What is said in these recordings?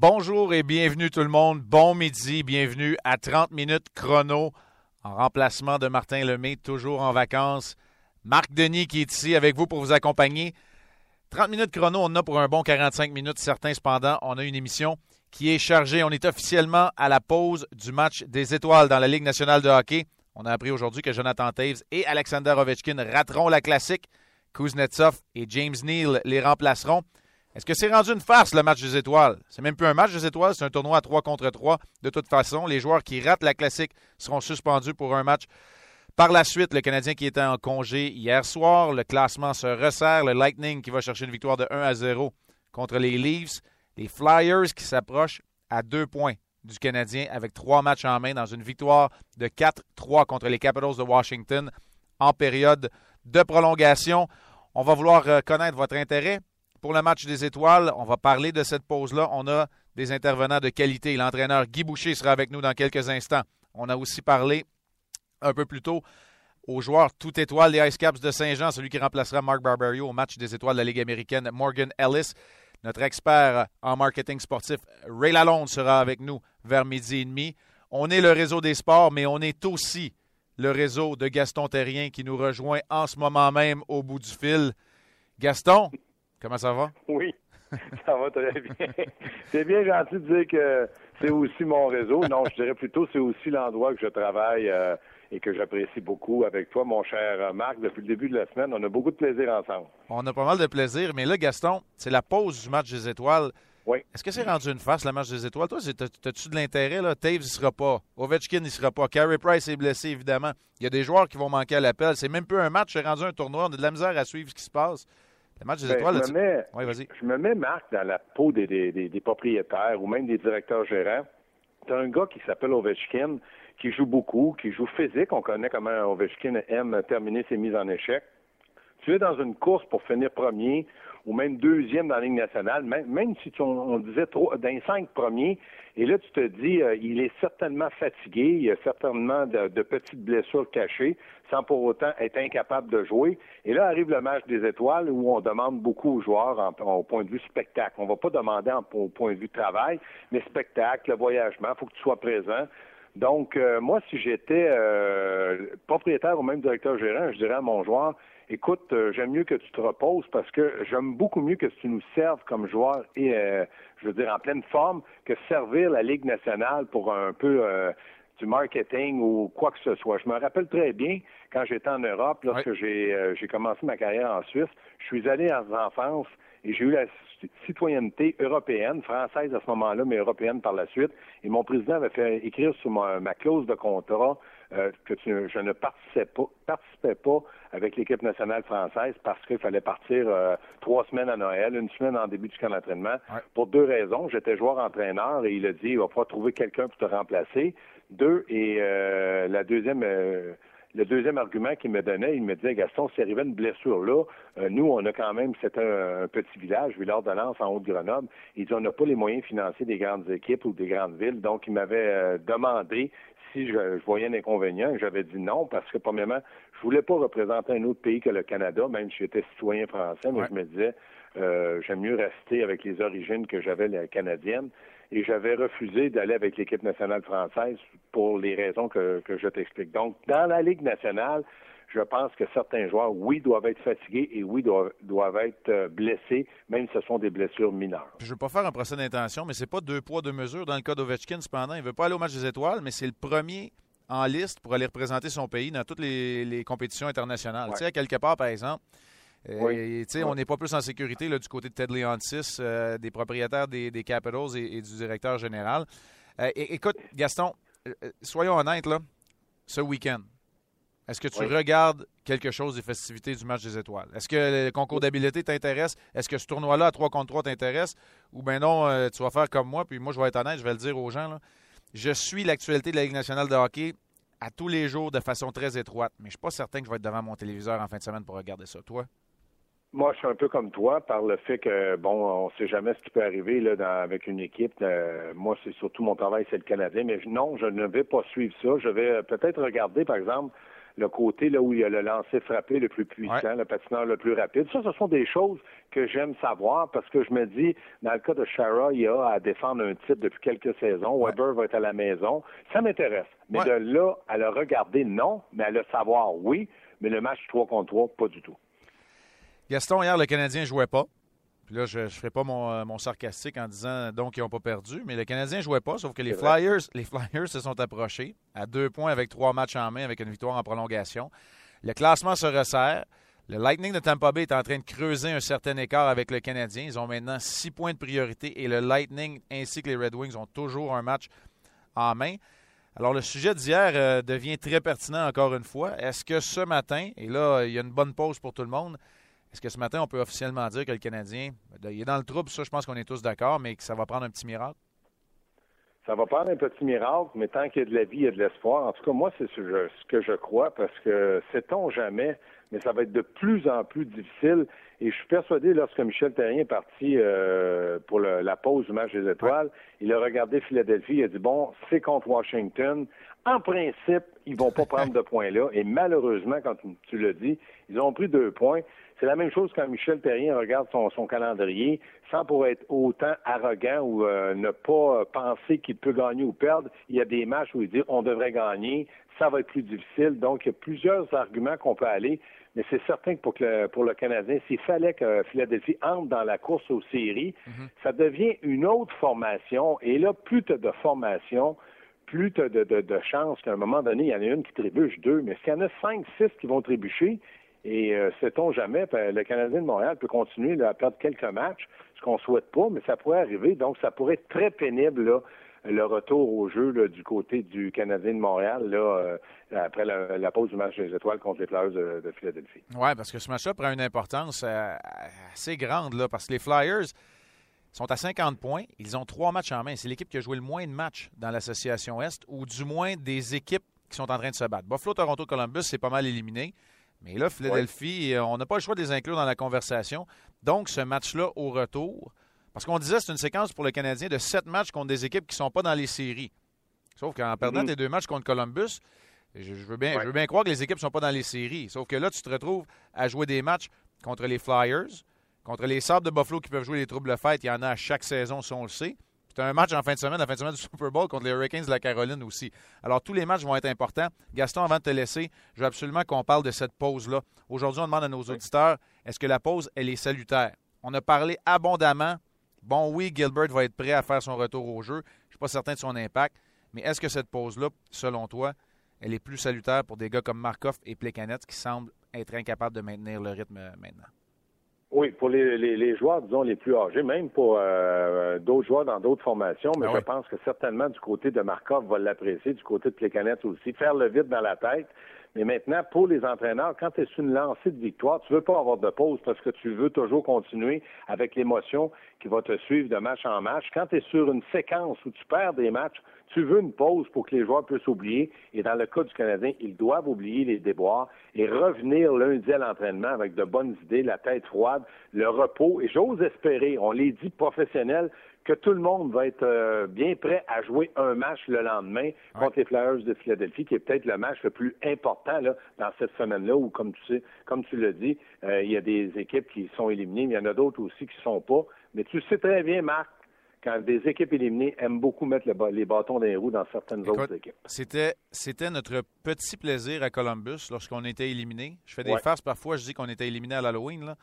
Bonjour et bienvenue tout le monde. Bon midi, bienvenue à 30 minutes chrono en remplacement de Martin Lemay, toujours en vacances. Marc Denis qui est ici avec vous pour vous accompagner. 30 minutes chrono, on a pour un bon 45 minutes. Certains, cependant, on a une émission qui est chargée. On est officiellement à la pause du match des étoiles dans la Ligue nationale de hockey. On a appris aujourd'hui que Jonathan Taves et Alexander Ovechkin rateront la classique. Kuznetsov et James Neal les remplaceront. Est-ce que c'est rendu une farce, le match des étoiles? C'est même plus un match des étoiles, c'est un tournoi à 3 contre 3. De toute façon, les joueurs qui ratent la classique seront suspendus pour un match. Par la suite, le Canadien qui était en congé hier soir, le classement se resserre. Le Lightning qui va chercher une victoire de 1 à 0 contre les Leafs. Les Flyers qui s'approchent à deux points du Canadien avec trois matchs en main dans une victoire de 4-3 contre les Capitals de Washington en période de prolongation. On va vouloir euh, connaître votre intérêt pour le match des étoiles. On va parler de cette pause-là. On a des intervenants de qualité. L'entraîneur Guy Boucher sera avec nous dans quelques instants. On a aussi parlé un peu plus tôt aux joueurs tout étoile des Ice Caps de Saint-Jean, celui qui remplacera Mark Barberio au match des étoiles de la Ligue américaine, Morgan Ellis. Notre expert en marketing sportif, Ray Lalonde, sera avec nous vers midi et demi. On est le réseau des sports, mais on est aussi le réseau de Gaston Terrien qui nous rejoint en ce moment même au bout du fil. Gaston, comment ça va? Oui, ça va très bien. C'est bien gentil de dire que c'est aussi mon réseau. Non, je dirais plutôt c'est aussi l'endroit que je travaille euh, et que j'apprécie beaucoup avec toi, mon cher Marc. Depuis le début de la semaine, on a beaucoup de plaisir ensemble. On a pas mal de plaisir, mais là, Gaston, c'est la pause du match des étoiles. Oui. Est-ce que c'est rendu une face, le match des étoiles? Toi, as-tu de l'intérêt? Là? Taves, il sera pas. Ovechkin, il sera pas. Carey Price est blessé, évidemment. Il y a des joueurs qui vont manquer à l'appel. C'est même peu un match, c'est rendu un tournoi. On a de la misère à suivre ce qui se passe. Le match des Ben, étoiles, je, me mets, vas-y. je me mets, Marc, dans la peau des, des, des- des propriétaires ou même des directeurs gérants. Tu un gars qui s'appelle Ovechkin, qui joue beaucoup, qui joue physique. On connaît comment Ovechkin aime terminer ses mises en échec. Tu es dans une course pour finir premier ou même deuxième dans la Ligue nationale, même, même si tu, on, disait trop, dans les cinq premiers, et là tu te dis, euh, il est certainement fatigué, il a certainement de, de petites blessures cachées, sans pour autant être incapable de jouer. Et là arrive le match des étoiles où on demande beaucoup aux joueurs en- au point de vue spectacle. On va pas demander en- au point de vue travail, mais spectacle, le voyagement, faut que tu sois présent. Donc, euh, moi, si j'étais euh, propriétaire ou même directeur gérant, je dirais à mon joueur, écoute, euh, j'aime mieux que tu te reposes parce que j'aime beaucoup mieux que tu nous serves comme joueur et, euh, je veux dire, en pleine forme, que servir la Ligue nationale pour un peu euh, du marketing ou quoi que ce soit. Je me rappelle très bien quand j'étais en Europe, lorsque j'ai euh, j'ai commencé ma carrière en Suisse, je suis allé en enfance et j'ai eu la citoyenneté européenne, française à ce moment-là, mais européenne par la suite. Et mon président avait fait écrire sur ma, ma clause de contrat euh, que tu- je ne participais pas, participais pas avec l'équipe nationale française parce qu'il fallait partir euh, trois semaines à Noël, une semaine en début du camp d'entraînement. Ouais. Pour deux raisons. J'étais joueur-entraîneur et il a dit il va falloir trouver quelqu'un pour te remplacer. Deux, et euh, la deuxième le deuxième argument qu'il me donnait, il me disait, Gaston, s'il arrivait une blessure là, euh, nous, on a quand même, c'était un, un petit village, villard de Lens, en Haute-Grenoble. Il dit, on n'a pas les moyens financiers des grandes équipes ou des grandes villes. Donc, il m'avait euh, demandé si je, je voyais un inconvénient. J'avais dit non, parce que, premièrement, je voulais pas représenter un autre pays que le Canada, même si j'étais citoyen français, mais Ouais. je me disais, euh, j'aime mieux rester avec les origines que j'avais canadiennes. Et j'avais refusé d'aller avec l'équipe nationale française pour les raisons que, que je t'explique. Donc, dans la Ligue nationale, je pense que certains joueurs, oui, doivent être fatigués et oui, doivent, doivent être euh, blessés, même si ce sont des blessures mineures. Je ne veux pas faire un procès d'intention, mais c'est pas deux poids, deux mesures dans le cas d'Ovechkin, cependant. Il ne veut pas aller au match des étoiles, mais c'est le premier en liste pour aller représenter son pays dans toutes les, les compétitions internationales. Ouais. Tu sais, à quelque part, par exemple, Oui. tu sais, on n'est pas plus en sécurité là, du côté de Ted Leontis, euh, des propriétaires des, des Capitals et, et du directeur général. Euh, écoute, Gaston, euh, euh, soyons honnêtes, là, ce week-end, est-ce que tu Oui. regardes quelque chose des festivités du match des étoiles? Est-ce que le concours d'habileté t'intéresse? Est-ce que ce tournoi-là à 3 contre 3 t'intéresse? Ou bien non, euh, tu vas faire comme moi, puis moi je vais être honnête, je vais le dire aux gens. là. Je suis l'actualité de la Ligue nationale de hockey à tous les jours de façon très étroite, mais je ne suis pas certain que je vais être devant mon téléviseur en fin de semaine pour regarder ça. Toi? Moi, je suis un peu comme toi par le fait que, bon, on sait jamais ce qui peut arriver là, dans- avec une équipe. Euh, moi, c'est surtout mon travail, c'est le Canadien. Mais non, je ne vais pas suivre ça. Je vais euh, peut-être regarder, par exemple, le côté là où il y a le lancer frappé le plus puissant, le patineur le plus rapide. Ça, ce sont des choses que j'aime savoir parce que je me dis, dans le cas de Shara, il a à défendre un titre depuis quelques saisons. Weber va être à la maison. Ça m'intéresse. Mais de là à le regarder, non. Mais à le savoir, oui. Mais le match 3 contre 3, pas du tout. Gaston, hier, le Canadien ne jouait pas. Puis là, je ne ferai pas mon, mon, sarcastique en disant donc ils n'ont pas perdu, mais le Canadien ne jouait pas, sauf que les Flyers, les Flyers se sont approchés à deux points avec trois matchs en main avec une victoire en prolongation. Le classement se resserre. Le Lightning de Tampa Bay est en train de creuser un certain écart avec le Canadien. Ils ont maintenant six points de priorité et le Lightning ainsi que les Red Wings ont toujours un match en main. Alors, le sujet d'hier euh, devient très pertinent encore une fois. Est-ce que ce matin, et là, il y a une bonne pause pour tout le monde, est-ce que ce matin, on peut officiellement dire que le Canadien, il est dans le trouble, ça, je pense qu'on est tous d'accord, mais que ça va prendre un petit miracle? Ça va prendre un petit miracle, mais tant qu'il y a de la vie, il y a de l'espoir. En tout cas, moi, c'est ce, que je crois, parce que sait-on jamais, mais ça va être de plus en plus difficile. Et je suis persuadé, lorsque Michel Terrien est parti euh, pour la pause du match des étoiles, il a regardé Philadelphie, il a dit, bon, c'est contre Washington. En principe, ils vont pas prendre de points là. Et malheureusement, quand tu le dis, ils ont pris deux points. C'est la même chose quand Michel Terrien regarde son, calendrier, sans pour être autant arrogant ou euh, ne pas penser qu'il peut gagner ou perdre. Il y a des matchs où il dit on devrait gagner, ça va être plus difficile. Donc, il y a plusieurs arguments qu'on peut aller. Mais c'est certain que pour, le, pour le Canadien, s'il fallait que Philadelphie entre dans la course aux séries, mhm. ça devient une autre formation. Et là, plus tu as de formation, plus tu as de, de chances qu'à un moment donné, il y en a une qui trébuche deux. Mais s'il y en a cinq, six qui vont trébucher, et euh, sait-on jamais, ben, le Canadien de Montréal peut continuer à perdre quelques matchs, ce qu'on souhaite pas, mais ça pourrait arriver. Donc, ça pourrait être très pénible, le retour au jeu du côté du Canadien de Montréal, euh, après la, pause du match des étoiles contre les Flyers de, Philadelphie. Oui, parce que ce match-là prend une importance euh, assez grande, parce que les Flyers sont à 50 points. Ils ont trois matchs en main. C'est l'équipe qui a joué le moins de matchs dans l'association Est, ou du moins des équipes qui sont en train de se battre. Buffalo, Toronto, Columbus, c'est pas mal éliminé. Mais là, Philadelphie, euh, on n'a pas le choix de les inclure dans la conversation. Donc, ce match-là au retour, parce qu'on disait c'est une séquence pour le Canadien de sept matchs contre des équipes qui ne sont pas dans les séries. Sauf qu'en perdant mhm. tes deux matchs contre Columbus, je, veux bien, je veux bien croire que les équipes ne sont pas dans les séries. Sauf que là, tu te retrouves à jouer des matchs contre les Flyers, contre les Sabres de Buffalo qui peuvent jouer les troubles fêtes. Il y en a à chaque saison, si on le sait. C'est un match en fin de semaine, la fin de semaine du Super Bowl contre les Hurricanes de la Caroline aussi. Alors, tous les matchs vont être importants. Gaston, avant de te laisser, je veux absolument qu'on parle de cette pause-là. Aujourd'hui, on demande à nos auditeurs, est-ce que la pause, elle est salutaire? On a parlé abondamment. Bon, oui, Gilbert va être prêt à faire son retour au jeu. Je ne suis pas certain de son impact. Mais est-ce que cette pause-là, selon toi, elle est plus salutaire pour des gars comme Markov et Plekanec qui semblent être incapables de maintenir le rythme maintenant? Oui, pour les, les, joueurs, disons, les plus âgés, même pour euh, d'autres joueurs dans d'autres formations, mais ah je pense que certainement du côté de Markov va l'apprécier, du côté de Plekanec aussi, faire le vide dans la tête. Mais maintenant, pour les entraîneurs, quand tu es sur une lancée de victoire, tu veux pas avoir de pause parce que tu veux toujours continuer avec l'émotion qui va te suivre de match en match. Quand tu es sur une séquence où tu perds des matchs, tu veux une pause pour que les joueurs puissent oublier. Et dans le cas du Canadien, ils doivent oublier les déboires et revenir lundi à l'entraînement avec de bonnes idées, la tête froide, le repos. Et j'ose espérer, on les dit professionnels, que tout le monde va être euh, bien prêt à jouer un match le lendemain contre les Flyers de Philadelphie, qui est peut-être le match le plus important là, dans cette semaine-là, où, comme tu sais, comme tu l'as dit, euh, il y a des équipes qui sont éliminées, mais il y en a d'autres aussi qui ne sont pas. Mais tu sais très bien, Marc, quand des équipes éliminées aiment beaucoup mettre les bâtons dans les roues dans certaines autres équipes. C'était, c'était notre petit plaisir à Columbus lorsqu'on était éliminé. Je fais des farces parfois, je dis qu'on était éliminé à l'Halloween.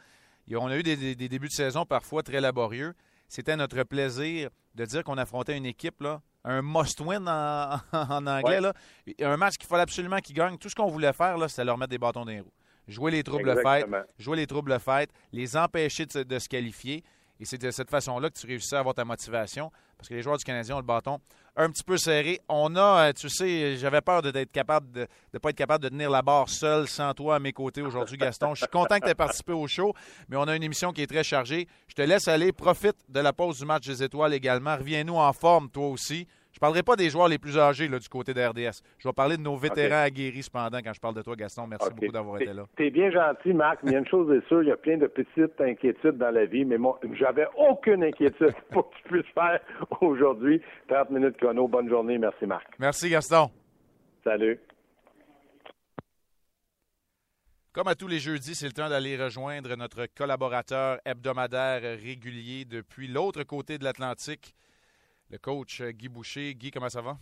on a eu des, débuts de saison parfois très laborieux. C'était notre plaisir de dire qu'on affrontait une équipe, là, un must-win en, anglais. Là. Un match qu'il fallait absolument qu'ils gagnent. Tout ce qu'on voulait faire, c'était leur mettre des bâtons dans les roues. Jouer les troubles fêtes, jouer les troubles fêtes, les empêcher de se qualifier. Et c'est de cette façon-là que tu réussis à avoir ta motivation. Parce que les joueurs du Canadien ont le bâton un petit peu serré. On a, euh, tu sais, j'avais peur d'être capable de ne pas être capable de tenir la barre seul sans toi à mes côtés aujourd'hui, Gaston. Je suis content que tu aies participé au show, mais on a une émission qui est très chargée. Je te laisse aller. Profite de la pause du match des étoiles également. Reviens-nous en forme, toi aussi. Je ne parlerai pas des joueurs les plus âgés là, du côté de RDS. Je vais parler de nos vétérans aguerris cependant quand je parle de toi, Gaston. Merci beaucoup d'avoir été là. Tu es bien gentil, Marc, mais il y a une chose est sûre, il y a plein de petites inquiétudes dans la vie, mais moi, j'avais aucune inquiétude pour que tu puisses faire aujourd'hui 30 minutes chrono. Bonne journée. Merci, Marc. Merci, Gaston. Salut. Comme à tous les jeudis, c'est le temps d'aller rejoindre notre collaborateur hebdomadaire régulier depuis l'autre côté de l'Atlantique, le coach Guy Boucher. Guy, comment ça va?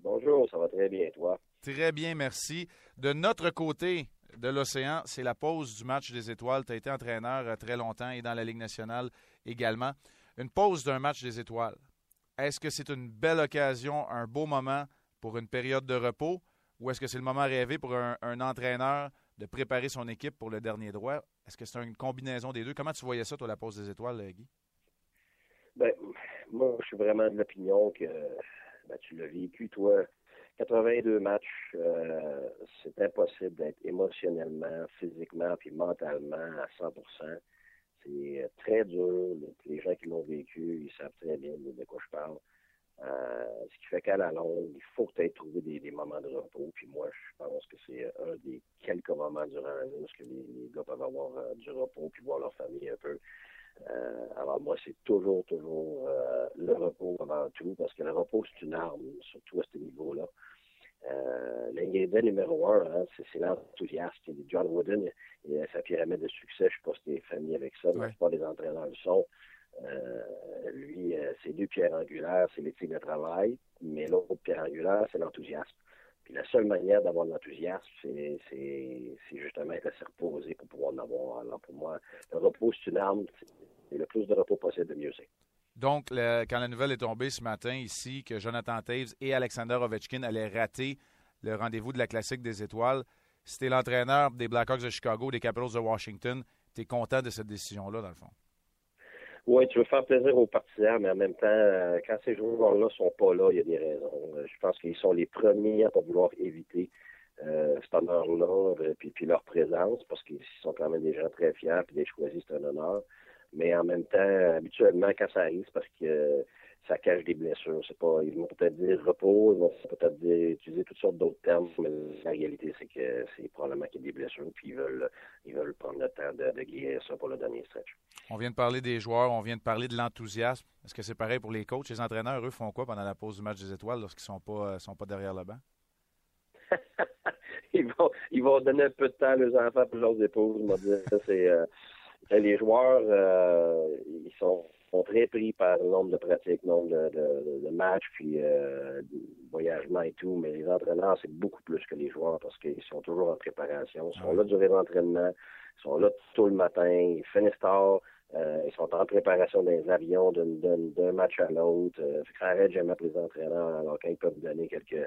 Bonjour, ça va très bien, toi? Très bien, merci. De notre côté de l'océan, c'est la pause du match des étoiles. Tu as été entraîneur euh, très longtemps et dans la Ligue nationale également. Une pause d'un match des étoiles. Est-ce que c'est une belle occasion, un beau moment pour une période de repos? Ou est-ce que c'est le moment rêvé pour un, un entraîneur de préparer son équipe pour le dernier droit? Est-ce que c'est une combinaison des deux? Comment tu voyais ça, toi, la pause des étoiles, Guy? Ben, moi, je suis vraiment de l'opinion que ben, tu l'as vécu, toi. 82 matchs, euh, c'est impossible d'être émotionnellement, physiquement puis mentalement à 100% C'est très dur. Les gens qui l'ont vécu, ils savent très bien de quoi je parle. Euh, ce qui fait qu'à la longue, il faut peut-être trouver des, moments de repos. Puis moi, je pense que c'est un des quelques moments durant l'année où les, les gars peuvent avoir euh, du repos puis voir leur famille un peu. Euh, alors moi, c'est toujours, toujours le repos avant tout, parce que le repos, c'est une arme, surtout à ce niveau-là. L'ingrédient numéro un, hein, c'est l'enthousiasme. John Wooden, et, sa pyramide de succès, je ne sais pas si tu es familier avec ça, mais pas des entraîneurs le sont. Euh, lui, euh, c'est deux pierres angulaires, c'est l'éthique de travail, mais l'autre pierre angulaire, c'est l'enthousiasme. Puis la seule manière d'avoir de l'enthousiasme, c'est, justement être assez reposé pour pouvoir en avoir. Alors pour moi, le repos, c'est une arme. Et le plus de repos possible, de mieux c'est. Donc, quand la nouvelle est tombée ce matin ici que Jonathan Taves et Alexander Ovechkin allaient rater le rendez-vous de la Classique des Étoiles, tu l'entraîneur des Blackhawks de Chicago, des Capitals de Washington, tu es content de cette décision-là, dans le fond? Oui, tu veux faire plaisir aux partisans, mais en même temps, euh, quand ces joueurs-là sont pas là, il y a des raisons. Euh, je pense qu'ils sont les premiers à pas vouloir éviter euh, cet honneur-là, euh, puis, leur présence, parce qu'ils sont quand même des gens très fiers, puis les choisis, c'est un honneur. Mais en même temps, habituellement, quand ça arrive, parce que ça cache des blessures. C'est pas, ils vont peut-être dire repos, ils vont peut-être dire, utiliser toutes sortes d'autres termes, mais la réalité, c'est que c'est probablement qu'il y a des blessures, puis ils veulent, ils veulent prendre le temps de, de guérir ça pour le dernier stretch. On vient de parler des joueurs, on vient de parler de l'enthousiasme. Est-ce que c'est pareil pour les coachs? Les entraîneurs, eux, font quoi pendant la pause du match des étoiles lorsqu'ils sont pas, euh, sont pas derrière le banc? ils, vont, ils vont donner un peu de temps à leurs enfants pour leurs épouses. C'est, euh, les joueurs, euh, ils sont sont très pris par le nombre de pratiques, le nombre de, de, matchs, puis euh, voyagement et tout, mais les entraîneurs, c'est beaucoup plus que les joueurs parce qu'ils sont toujours en préparation. Ils sont là durant l'entraînement, ils sont là tout le matin, ils finissent tard, euh, ils sont en préparation des avions d'un match à l'autre. Euh, ça arrête jamais pour les entraîneurs, alors quand ils peuvent donner quelques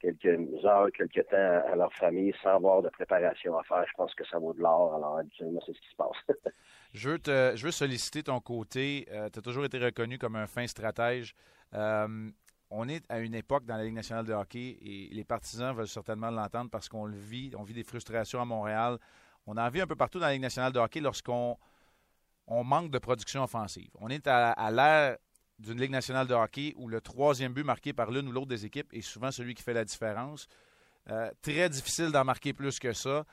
quelques heures, quelques temps à leur famille sans avoir de préparation à faire. Je pense que ça vaut de l'or. Alors, habituellement, c'est ce qui se passe. je, veux te, solliciter ton côté. Euh, tu as toujours été reconnu comme un fin stratège. Euh, on est à une époque dans la Ligue nationale de hockey et les partisans veulent certainement l'entendre parce qu'on le vit. On vit des frustrations à Montréal. On en vit un peu partout dans la Ligue nationale de hockey lorsqu'on on manque de production offensive. On est à, à l'ère d'une Ligue nationale de hockey où le troisième but marqué par l'une ou l'autre des équipes est souvent celui qui fait la différence. Euh, très difficile d'en marquer plus que ça.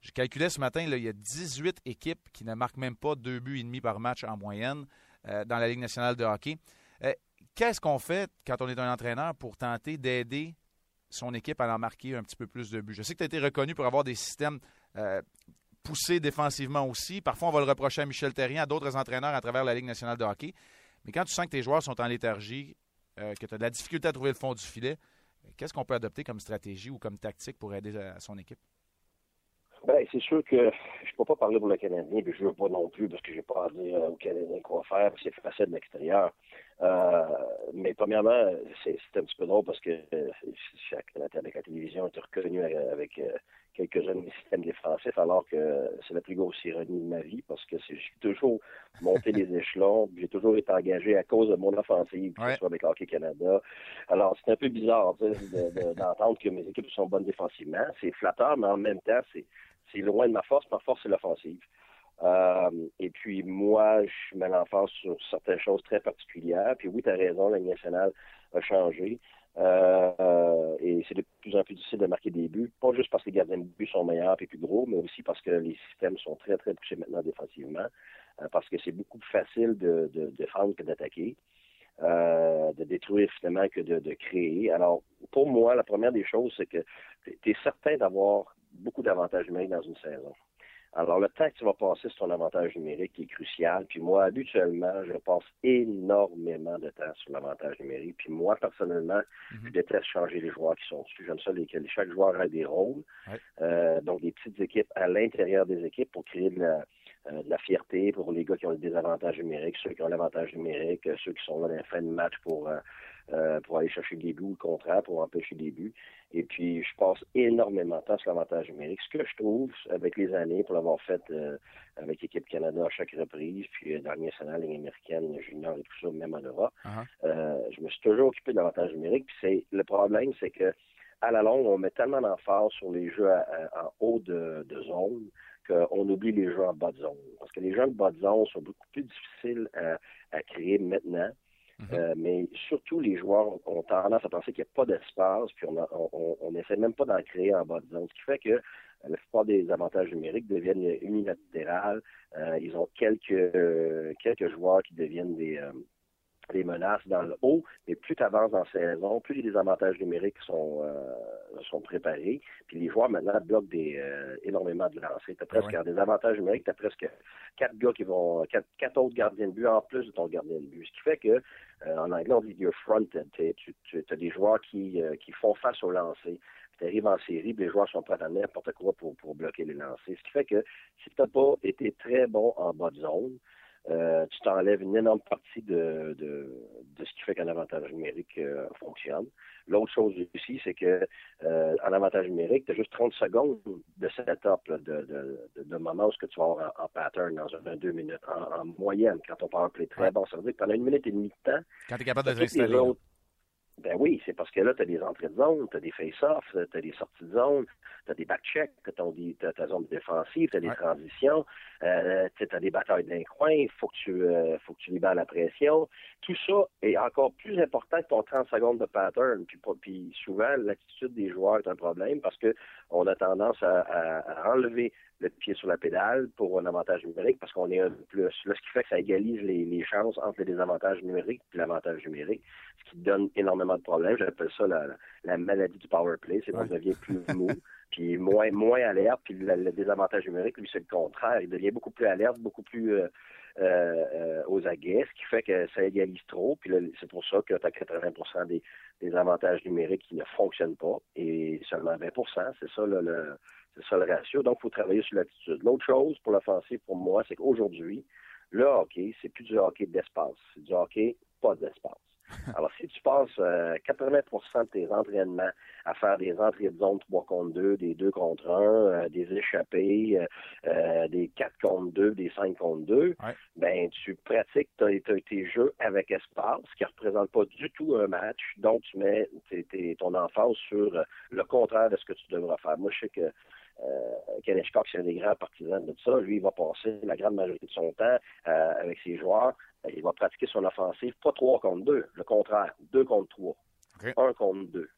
Je calculais ce matin, il y a 18 équipes qui ne marquent même pas deux buts et demi par match en moyenne euh, dans la Ligue nationale de hockey. Euh, qu'est-ce qu'on fait quand on est un entraîneur pour tenter d'aider son équipe à en marquer un petit peu plus de buts? Je sais que tu as été reconnu pour avoir des systèmes poussés défensivement aussi. Parfois, on va le reprocher à Michel Terrien, à d'autres entraîneurs à travers la Ligue nationale de hockey. Mais quand tu sens que tes joueurs sont en léthargie, euh, que tu as de la difficulté à trouver le fond du filet, qu'est-ce qu'on peut adopter comme stratégie ou comme tactique pour aider à son équipe? Ben, c'est sûr que je ne peux pas parler pour le Canadien, puis je veux pas non plus parce que j'ai pas à dire au Canadien quoi faire, c'est facile de l'extérieur. Euh, mais premièrement, c'est un petit peu drôle parce que euh, chaque, la, la télévision est reconnue avec euh, quelques-uns des systèmes défensifs, alors que c'est la plus grosse ironie de ma vie parce que j'ai toujours monté les échelons, j'ai toujours été engagé à cause de mon offensive, que ce soit avec Hockey Canada. Alors, c'est un peu bizarre d'entendre que mes équipes sont bonnes défensivement. C'est flatteur, mais en même temps, c'est c'est loin de ma force. Ma force, c'est l'offensive. Euh, et puis moi, je mets l'emphase sur certaines choses très particulières. Puis oui, tu as raison, la nationale a changé. Euh, et c'est de plus en plus difficile de marquer des buts, pas juste parce que les gardiens de but sont meilleurs et plus gros, mais aussi parce que les systèmes sont très, très poussés maintenant défensivement, euh, parce que c'est beaucoup plus facile de, de, défendre que d'attaquer, euh, de détruire finalement que de, de créer. Alors, pour moi, la première des choses, c'est que tu es certain d'avoir beaucoup d'avantages numériques dans une saison. Alors, le temps que tu vas passer sur ton avantage numérique est crucial. Puis moi, habituellement, je passe énormément de temps sur l'avantage numérique. Puis moi, personnellement, mhm. je déteste changer les joueurs qui sont dessus. J'aime ça que chaque joueur ait des rôles. Euh, donc, des petites équipes à l'intérieur des équipes pour créer de la, euh, de la fierté pour les gars qui ont le désavantage numérique, ceux qui ont l'avantage numérique, euh, ceux qui sont là dans la fin de match pour, euh, pour aller chercher des buts ou le contraire, pour empêcher des buts. Et puis, je passe énormément de temps sur l'avantage numérique. Ce que je trouve, avec les années, pour l'avoir fait avec l'équipe Canada à chaque reprise, puis dans le national, ligne américaine, junior et tout ça, même en Europe, uh-huh. je me suis toujours occupé de l'avantage numérique. Puis c'est le problème, c'est que à la longue, on met tellement d'emphase sur les jeux en haut de, de zone qu'on oublie les jeux en bas de zone. Parce que les jeux en bas de zone sont beaucoup plus difficiles à, créer maintenant. Mhm. Euh, mais surtout, les joueurs ont tendance à penser qu'il n'y a pas d'espace, puis on n'essaie même pas d'en créer en bas de zone. Ce qui fait que euh, la plupart des avantages numériques deviennent unilatérales. Euh, ils ont quelques, quelques joueurs qui deviennent des, les menaces dans le haut, mais plus tu avances en saison, plus les avantages numériques sont, euh, sont préparés. Puis les joueurs maintenant bloquent des, euh, énormément de lancers. Tu as presque des avantages numériques, tu as presque quatre gars qui vont, quatre, quatre, autres gardiens de but en plus de ton gardien de but. Ce qui fait que, euh, en anglais, on dit your fronted. Tu, as des joueurs qui, qui font face au lancer. Tu arrives en série, les joueurs sont prêts à n'importe quoi pour, pour bloquer les lancers. Ce qui fait que si tu n'as pas été très bon en bas de zone, euh, tu t'enlèves une énorme partie de, de, de ce qui fait qu'un avantage numérique euh, fonctionne. L'autre chose aussi, c'est que euh, en avantage numérique, tu as juste 30 secondes de setup, de, de, de, moment où ce que tu vas avoir en, pattern dans un, deux minutes, en, moyenne, quand on parle play très bon. Ça veut dire que pendant une minute et demie de temps, quand tu es capable de t'installer. Ben oui, c'est parce que là, tu as des entrées de zone, tu as des face-offs, tu as des sorties de zone, tu as des back-checks, tu as ta zone défensive, tu as des transitions, euh, tu as des batailles d'un coin, il faut, que tu, euh, faut que tu libères la pression. Tout ça est encore plus important que ton 30 secondes de pattern. Puis, puis souvent, l'attitude des joueurs est un problème parce que on a tendance à, enlever le pied sur la pédale pour un avantage numérique parce qu'on est un peu plus. Là, ce qui fait que ça égalise les, les chances entre les désavantages numériques et l'avantage numérique, ce qui donne énormément de problèmes. J'appelle ça la, la, maladie du power play. C'est qu'on devient plus mou, puis moins, moins alerte. Puis le, désavantage numérique, lui, c'est le contraire. Il devient beaucoup plus alerte, beaucoup plus euh, euh, aux aguets, ce qui fait que ça égalise trop. Puis c'est pour ça que tu as 80 des, des avantages numériques qui ne fonctionnent pas et seulement 20% C'est ça le c'est ça le ratio. Donc, il faut travailler sur l'attitude. L'autre chose pour l'offensive, pour moi, c'est qu'aujourd'hui, le hockey, c'est plus du hockey d'espace. C'est du hockey pas d'espace. Alors, si tu passes 80% euh, de tes entraînements à faire des entrées de zone 3 contre 2, des 2 contre 1, euh, des échappées, euh, des 4 contre 2, des 5 contre 2, ben tu pratiques tes jeux avec espace, ce qui ne représente pas du tout un match. Donc, tu mets ton emphase sur le contraire de ce que tu devras faire. Moi, je sais que euh, Ken c'est un des grands partisans de ça. Lui, il va passer la grande majorité de son temps euh, avec ses joueurs. Euh, il va pratiquer son offensive, pas 3 contre 2, le contraire, 2 contre 3, 1 contre 2,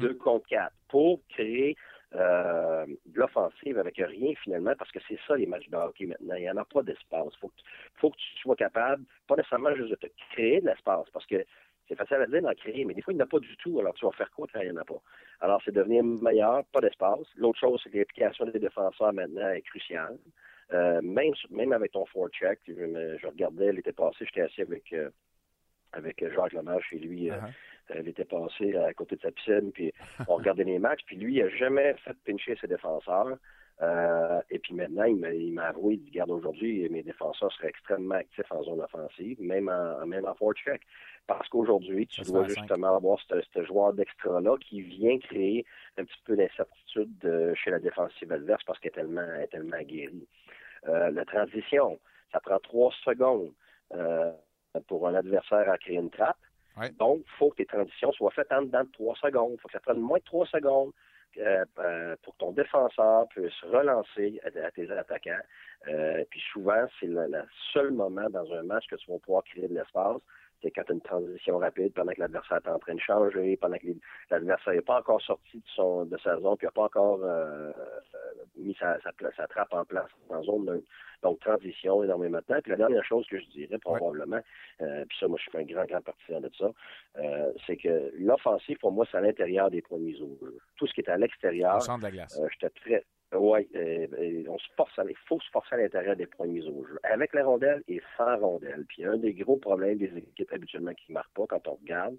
2 mhm. contre 4, pour créer euh, de l'offensive avec rien finalement, parce que c'est ça les matchs de hockey maintenant. Il n'y en a pas d'espace. Il faut, faut, que tu sois capable, pas nécessairement juste de te créer de l'espace, parce que c'est facile à dire d'en créer, mais des fois, il n'y en a pas du tout. Alors, tu vas faire quoi quand il n'y en a pas? Alors, c'est devenir meilleur, pas d'espace. L'autre chose, c'est que l'implication des défenseurs maintenant est cruciale. Euh, même, même avec ton forecheck, je, je regardais l'été passé, j'étais assis avec, euh, avec Jacques Lemage chez lui. Euh, uh-huh. l'été passé à côté de sa piscine, puis on regardait les matchs, puis lui, il n'a jamais fait pincher ses défenseurs. Euh, et puis maintenant, il m'a avoué, il dit, garde aujourd'hui, mes défenseurs seraient extrêmement actifs en zone offensive, même en, même en forecheck. Parce qu'aujourd'hui, tu dois justement avoir ce, joueur d'extra-là qui vient créer un petit peu d'incertitude chez la défensive adverse parce qu'elle est tellement, est tellement guérie. Euh, la transition, ça prend trois secondes euh, pour un adversaire à créer une trappe. Donc, il faut que tes transitions soient faites en dedans de trois secondes. Il faut que ça prenne moins de trois secondes euh, euh, pour que ton défenseur puisse relancer à, tes attaquants. Euh, puis souvent, c'est le, seul moment dans un match que tu vas pouvoir créer de l'espace. C'est quand tu as une transition rapide pendant que l'adversaire est en train de changer, pendant que l'adversaire n'est pas encore sorti de, son, de sa zone, puis n'a pas encore mis sa, sa, trappe en place en zone. Donc, transition énormément de temps. Puis la dernière chose que je dirais probablement, euh, puis ça, moi, je suis un grand, grand partisan de ça, euh, c'est que l'offensive, pour moi, c'est à l'intérieur des au jeu. Tout ce qui est à l'extérieur. Euh, j'étais très Oui, on se force il faut se forcer à l'intérieur des points de mise au jeu, avec la rondelle et sans rondelle. Puis un des gros problèmes des équipes habituellement qui ne marquent pas quand on regarde,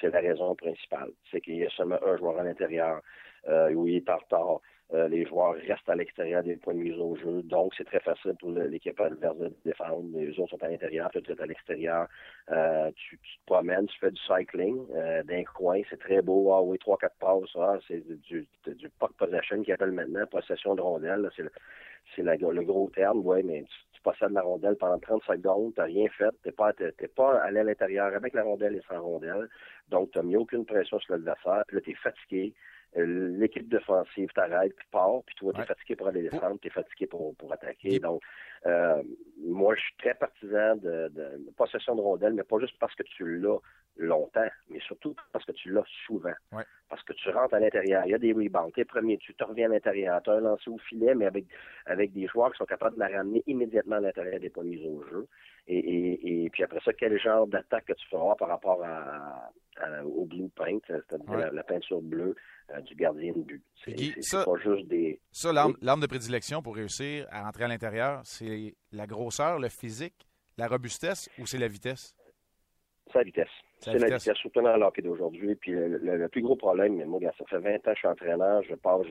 c'est la raison principale. C'est qu'il y a seulement un joueur à l'intérieur, euh, où il est en retard. Euh, les joueurs restent à l'extérieur des points de mise au jeu. Donc, c'est très facile pour l'équipe adverse de défendre. Les autres sont à l'intérieur, tu es à l'extérieur. Euh, tu, te promènes, tu fais du cycling euh, d'un coin. C'est très beau. Ah oui, trois, quatre passes. Ah, c'est du, du, du possession qui appelle maintenant possession de rondelle. C'est le gros terme. Oui, mais tu, possèdes la rondelle pendant 30 secondes. Tu n'as rien fait. Tu n'es pas, pas allé à l'intérieur avec la rondelle et sans rondelle. Donc, tu n'as mis aucune pression sur l'adversaire. Puis là, tu es fatigué. Euh, l'équipe défensive t'arrête, puis part, puis toi, tu es fatigué pour aller descendre, tu es fatigué pour, pour attaquer. Donc, euh, moi, je suis très partisan de, de, possession de rondelle, mais pas juste parce que tu l'as longtemps, mais surtout parce que tu l'as souvent. Parce que tu rentres à l'intérieur, il y a des rebounds, t'es premier, tu te reviens à l'intérieur, tu as un lancé au filet, mais avec, avec des joueurs qui sont capables de la ramener immédiatement à l'intérieur des premiers au jeu. Et, et, et, puis après ça, quel genre d'attaque que tu feras par rapport à, au blue paint, c'est-à-dire la, peinture bleue euh, du gardien de but? C'est pas juste des... Ça, l'arme de prédilection pour réussir à rentrer à l'intérieur, c'est la grosseur, le physique, la robustesse ou c'est la vitesse? C'est la vitesse. C'est la vitesse, surtout dans l'hockey d'aujourd'hui. Puis le, plus gros problème, mais moi, ça fait 20 ans que je suis entraîneur, je passe,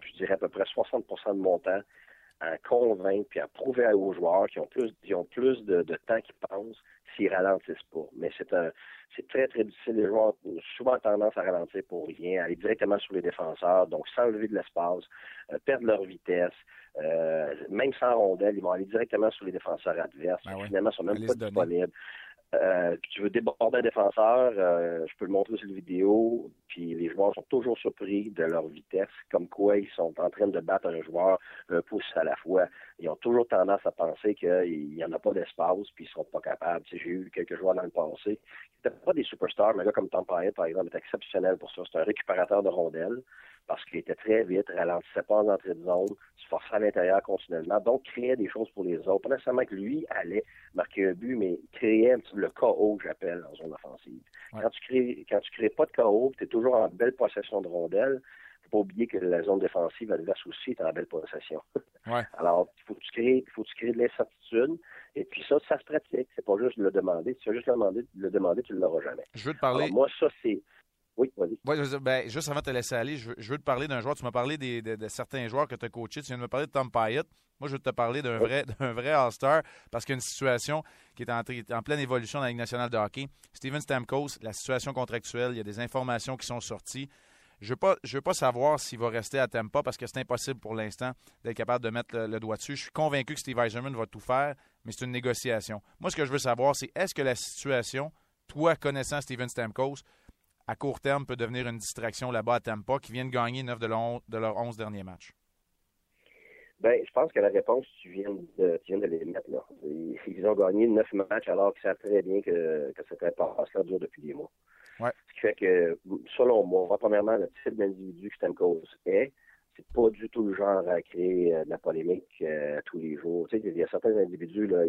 je, dirais à peu près 60% de mon temps à convaincre puis à prouver aux joueurs qui ont plus, qui ont plus de, de temps qu'ils pensent s'ils ralentissent pas. Mais c'est un, c'est très, très difficile. Les joueurs ont souvent tendance à ralentir pour rien, aller directement sur les défenseurs, donc s'enlever de l'espace, euh, perdre leur vitesse. Euh, même sans rondelle, ils vont aller directement sur les défenseurs adverses. Ben Finalement, ils sont même pas disponibles. Euh, tu veux déborder un défenseur, euh, je peux le montrer sur la vidéo, puis les joueurs sont toujours surpris de leur vitesse, comme quoi ils sont en train de battre un joueur un pouce à la fois. Ils ont toujours tendance à penser qu'il n'y en a pas d'espace, puis ils ne seront pas capables. J'ai eu quelques joueurs dans le passé qui n'étaient pas des superstars, mais là, comme Tom Payet, par exemple, est exceptionnel pour ça. C'est un récupérateur de rondelles parce qu'il était très vite, ralentissait pas en entrée de zone, se forçait à l'intérieur continuellement, donc créait des choses pour les autres. Pas nécessairement que lui allait marquer un but, mais créait le chaos, j'appelle, en zone offensive. Quand tu crées quand tu crées pas de chaos, tu es toujours en belle possession de rondelles, faut pas oublier que la zone défensive adverse aussi est en belle possession. Alors, il faut que tu crées, faut que tu crées de l'incertitude. Et puis ça, ça se pratique. C'est pas juste le demander. Si tu veux juste le demander, le demander, tu ne l'auras jamais. Je veux te parler. moi, ça, c'est. Oui, vas-y. ben, juste avant de te laisser aller, je veux, te parler d'un joueur. Tu m'as parlé de, certains joueurs que tu as coachés. Tu viens de me parler de Tom Pyatt. Moi, je veux te parler d'un vrai, vrai All-Star parce qu'il y a une situation qui est en, en, pleine évolution dans la Ligue nationale de hockey. Steven Stamkos, la situation contractuelle, il y a des informations qui sont sorties. Je ne veux, veux, pas savoir s'il va rester à Tampa parce que c'est impossible pour l'instant d'être capable de mettre le, doigt dessus. Je suis convaincu que Steve Eiserman va tout faire, mais c'est une négociation. Moi, ce que je veux savoir, c'est est-ce que la situation, toi connaissant Steven Stamkos, à court terme peut devenir une distraction là-bas à Tampa, qui viennent gagner 9 de, leur, de leurs 11 derniers matchs? Ben, je pense que la réponse, tu viens de, tu viens de les mettre là. Ils ont gagné 9 matchs alors qu'ils savent très bien que, que cette impasse-là dure depuis des mois. Ouais. Ce qui fait que, selon moi, premièrement, le type d'individu que Stamkos est, c'est pas du tout le genre à créer euh, de la polémique euh, tous les jours. Tu sais, il y a certains individus, là,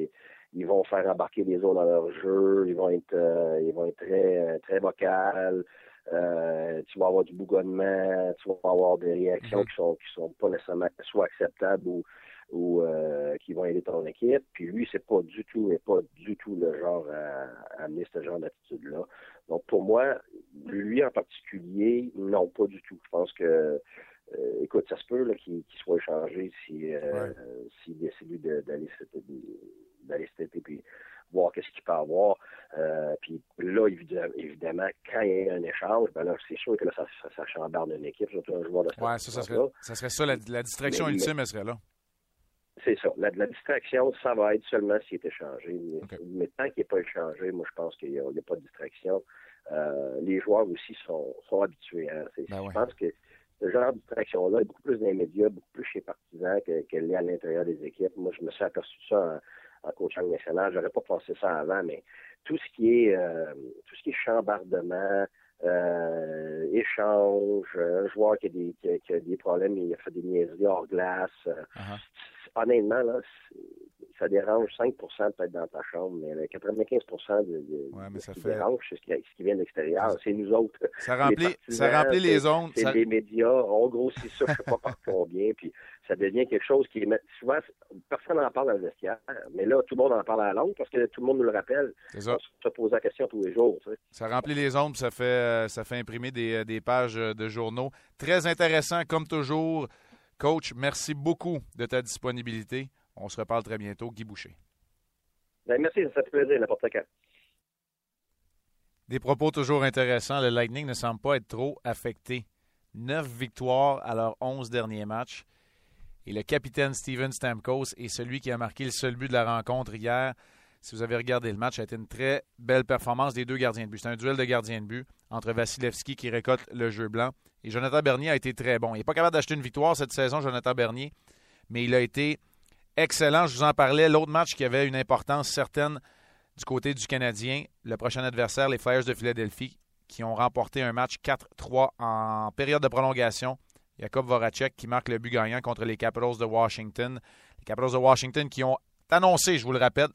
ils vont faire embarquer les autres dans leur jeu, ils vont être euh, ils vont être très très vocales. Euh, tu vas avoir du bougonnement, tu vas avoir des réactions mm-hmm. qui sont qui sont pas nécessairement soit acceptables ou ou euh, qui vont aider ton équipe. Puis lui, c'est pas du tout, mais pas du tout le genre à, amener ce genre d'attitude-là. Donc pour moi, lui en particulier, non, pas du tout. Je pense que écoute, ça se peut qu'il soit échangé si s'il décide d'aller d'aller cet été puis voir qu'est-ce qu'il peut avoir. Euh, puis là, évidemment, quand il y a un échange, ben là, c'est sûr que là, ça, ça, ça chambarde une équipe, surtout un joueur de ce ouais, ça, ça, serait, ça serait ça, la, distraction ultime, elle serait là. C'est ça. La, distraction, ça va être seulement s'il est échangé. Mais, tant qu'il n'est pas échangé, moi, je pense qu'il n'y a, pas de distraction. Euh, les joueurs aussi sont, sont habitués. Hein. Ben je pense que ce genre de distraction-là est beaucoup plus dans les médias, beaucoup plus chez les partisans qu'elle est à l'intérieur des équipes. Moi, je me suis aperçu de ça en coaching national. J'aurais pas pensé ça avant, mais tout ce qui est euh, tout ce qui est chambardement, euh, échange, un joueur qui a, des, qui, a, des problèmes, il a fait des niaiseries hors glace. Euh, uh-huh. Honnêtement, là, ça dérange 5% peut-être dans ta chambre, mais 95 de, de, mais ça ce qui fait... dérange, c'est ce qui, vient de l'extérieur. C'est nous autres. Ça remplit les, ça remplit les zones. C'est les médias. On grossit ça, je ne sais pas par combien, puis ça devient quelque chose qui est... Souvent, personne n'en parle dans le vestiaire, mais là, tout le monde en parle à la parce que tout le monde nous le rappelle. Ça. On se pose la question tous les jours. Ça remplit les zones, ça fait, ça fait imprimer des, des pages de journaux. Très intéressant, comme toujours. Coach, merci beaucoup de ta disponibilité. On se reparle très bientôt. Guy Boucher. Ben, merci, ça fait plaisir, n'importe quand. Des propos toujours intéressants. Le Lightning ne semble pas être trop affecté. Neuf victoires à leurs onze derniers matchs. Et le capitaine Steven Stamkos est celui qui a marqué le seul but de la rencontre hier. Si vous avez regardé le match, ça a été une très belle performance des deux gardiens de but. C'est un duel de gardiens de but entre Vasilevski qui récolte le jeu blanc et Jonathan Bernier a été très bon. Il n'est pas capable d'acheter une victoire cette saison, Jonathan Bernier, mais il a été excellent. Je vous en parlais. L'autre match qui avait une importance certaine du côté du Canadien, le prochain adversaire, les Flyers de Philadelphie, qui ont remporté un match 4-3 en période de prolongation. Jakob Voracek qui marque le but gagnant contre les Capitals de Washington. Les Capitals de Washington qui ont annoncé, je vous le rappelle,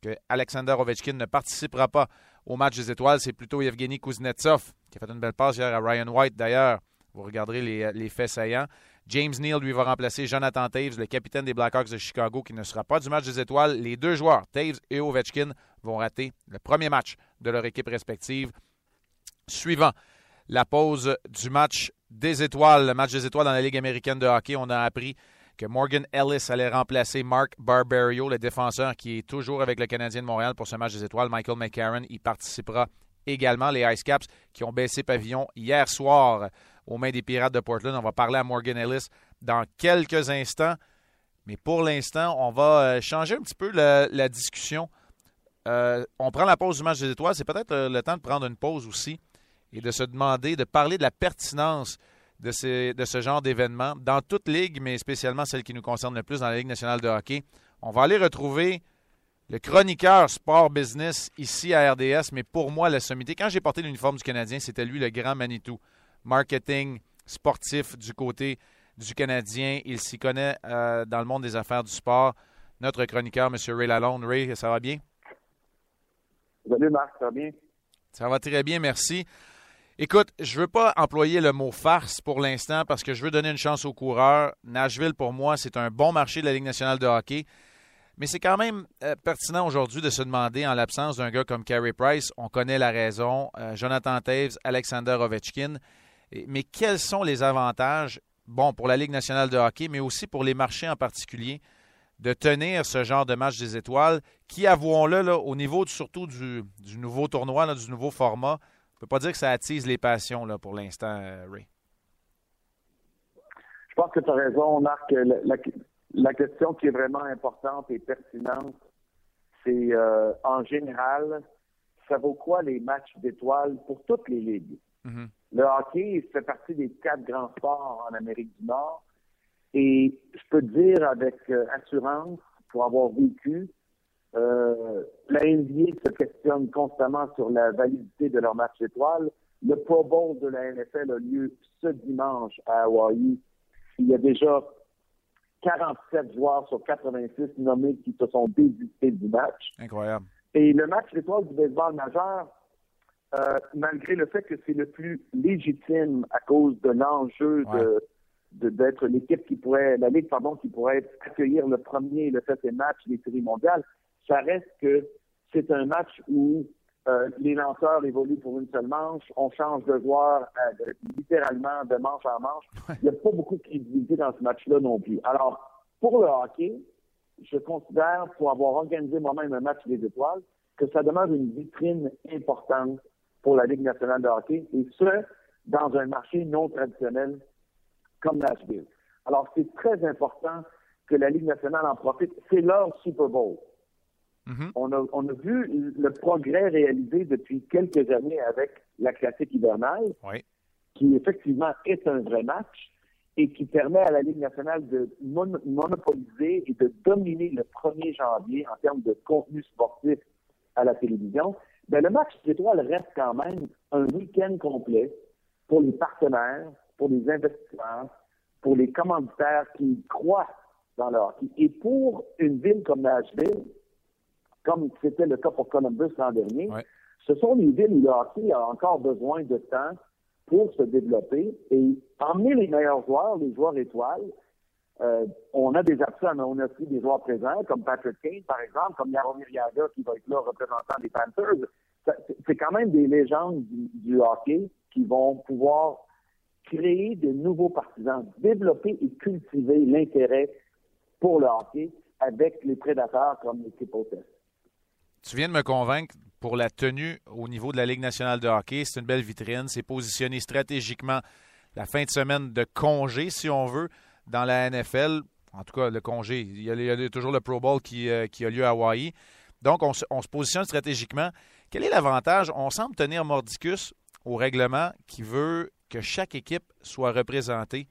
que Alexander Ovechkin ne participera pas au match des étoiles. C'est plutôt Evgeny Kuznetsov qui a fait une belle passe hier à Ryan White d'ailleurs. Vous regarderez les faits saillants. James Neal, lui, va remplacer Jonathan Taves, le capitaine des Blackhawks de Chicago, qui ne sera pas du match des étoiles. Les deux joueurs, Taves et Ovechkin, vont rater le premier match de leur équipe respective. Suivant la pause du match des étoiles, le match des étoiles dans la Ligue américaine de hockey, on a appris que Morgan Ellis allait remplacer Mark Barbario, le défenseur qui est toujours avec le Canadien de Montréal pour ce match des étoiles. Michael McCarron y participera également. Les Ice Caps qui ont baissé pavillon hier soir aux mains des Pirates de Portland. On va parler à Morgan Ellis dans quelques instants. Mais pour l'instant, on va euh, changer un petit peu la, discussion. Euh, on prend la pause du match des étoiles. C'est peut-être le temps de prendre une pause aussi et de se demander, de parler de la pertinence de ce genre d'événement dans toute ligue, mais spécialement celle qui nous concerne le plus dans la Ligue nationale de hockey. On va aller retrouver le chroniqueur sport business ici à RDS, mais pour moi, la sommité, quand j'ai porté l'uniforme du Canadien, c'était lui le grand Manitou marketing sportif du côté du Canadien. Il s'y connaît euh, dans le monde des affaires du sport. Notre chroniqueur, M. Ray Lalonde. Ray, ça va bien? Salut Marc, ça va bien? Ça va très bien, merci. Écoute, je ne veux pas employer le mot farce pour l'instant parce que je veux donner une chance aux coureurs. Nashville, pour moi, c'est un bon marché de la Ligue nationale de hockey. Mais c'est quand même euh, pertinent aujourd'hui de se demander, en l'absence d'un gars comme Carey Price, on connaît la raison, euh, Jonathan Taves, Alexander Ovechkin, mais quels sont les avantages, bon, pour la Ligue nationale de hockey, mais aussi pour les marchés en particulier, de tenir ce genre de match des étoiles qui, avouons-le, là, au niveau surtout du, nouveau tournoi, du nouveau format, on ne peut pas dire que ça attise les passions là, pour l'instant, euh, Ray. Je pense que tu as raison, Marc. La, la, question qui est vraiment importante et pertinente, c'est euh, en général, ça vaut quoi les matchs d'étoiles pour toutes les ligues? Mm-hmm. Le hockey fait partie des quatre grands sports en Amérique du Nord. Et je peux te dire avec euh, assurance, pour avoir vécu, euh, la NBA se questionne constamment sur la validité de leur match étoile. Le Pro Bowl de la NFL a lieu ce dimanche à Hawaii. Il y a déjà 47 joueurs sur 86 nommés qui se sont désistés du match. Incroyable. Et le match étoile du baseball majeur, euh, malgré le fait que c'est le plus légitime à cause de l'enjeu de d'être l'équipe qui pourrait, la Ligue, pardon, qui pourrait accueillir le premier, le septième match des séries mondiales, ça reste que c'est un match où euh, les lanceurs évoluent pour une seule manche, on change de joueur euh, littéralement de manche en manche. Il n'y a pas beaucoup de crédibilité dans ce match-là non plus. Alors, pour le hockey, je considère, pour avoir organisé moi-même un match des étoiles, que ça demeure une vitrine importante pour la Ligue nationale de hockey, et ce, dans un marché non traditionnel comme Nashville. Alors, c'est très important que la Ligue nationale en profite. C'est leur Super Bowl. Mm-hmm. on, a, on, a, vu le progrès réalisé depuis quelques années avec la classique hivernale, qui effectivement est un vrai match et qui permet à la Ligue nationale de monopoliser et de dominer le 1er janvier en termes de contenu sportif à la télévision ben, le match d'étoiles reste quand même un week-end complet pour les partenaires, pour les investisseurs, pour les commanditaires qui croient dans le hockey. Et pour une ville comme Nashville, comme c'était le cas pour Columbus l'an dernier, ce sont les villes où le hockey a encore besoin de temps pour se développer et emmener les meilleurs joueurs, les joueurs étoiles. Euh, on a des absents, mais on a aussi des joueurs présents, comme Patrick Kane, par exemple, comme Yaromir Yaga, qui va être là représentant des Panthers. C'est quand même des légendes du, hockey qui vont pouvoir créer de nouveaux partisans, développer et cultiver l'intérêt pour le hockey avec les prédateurs comme l'équipe hôtesse. Tu viens de me convaincre pour la tenue au niveau de la Ligue nationale de hockey. C'est une belle vitrine. C'est positionné stratégiquement la fin de semaine de congé, si on veut, dans la NFL. En tout cas, le congé. Il y a, toujours le Pro Bowl qui, euh, a lieu à Hawaii. Donc, on se, positionne stratégiquement. Quel est l'avantage? On semble tenir mordicus au règlement qui veut que chaque équipe soit représentée.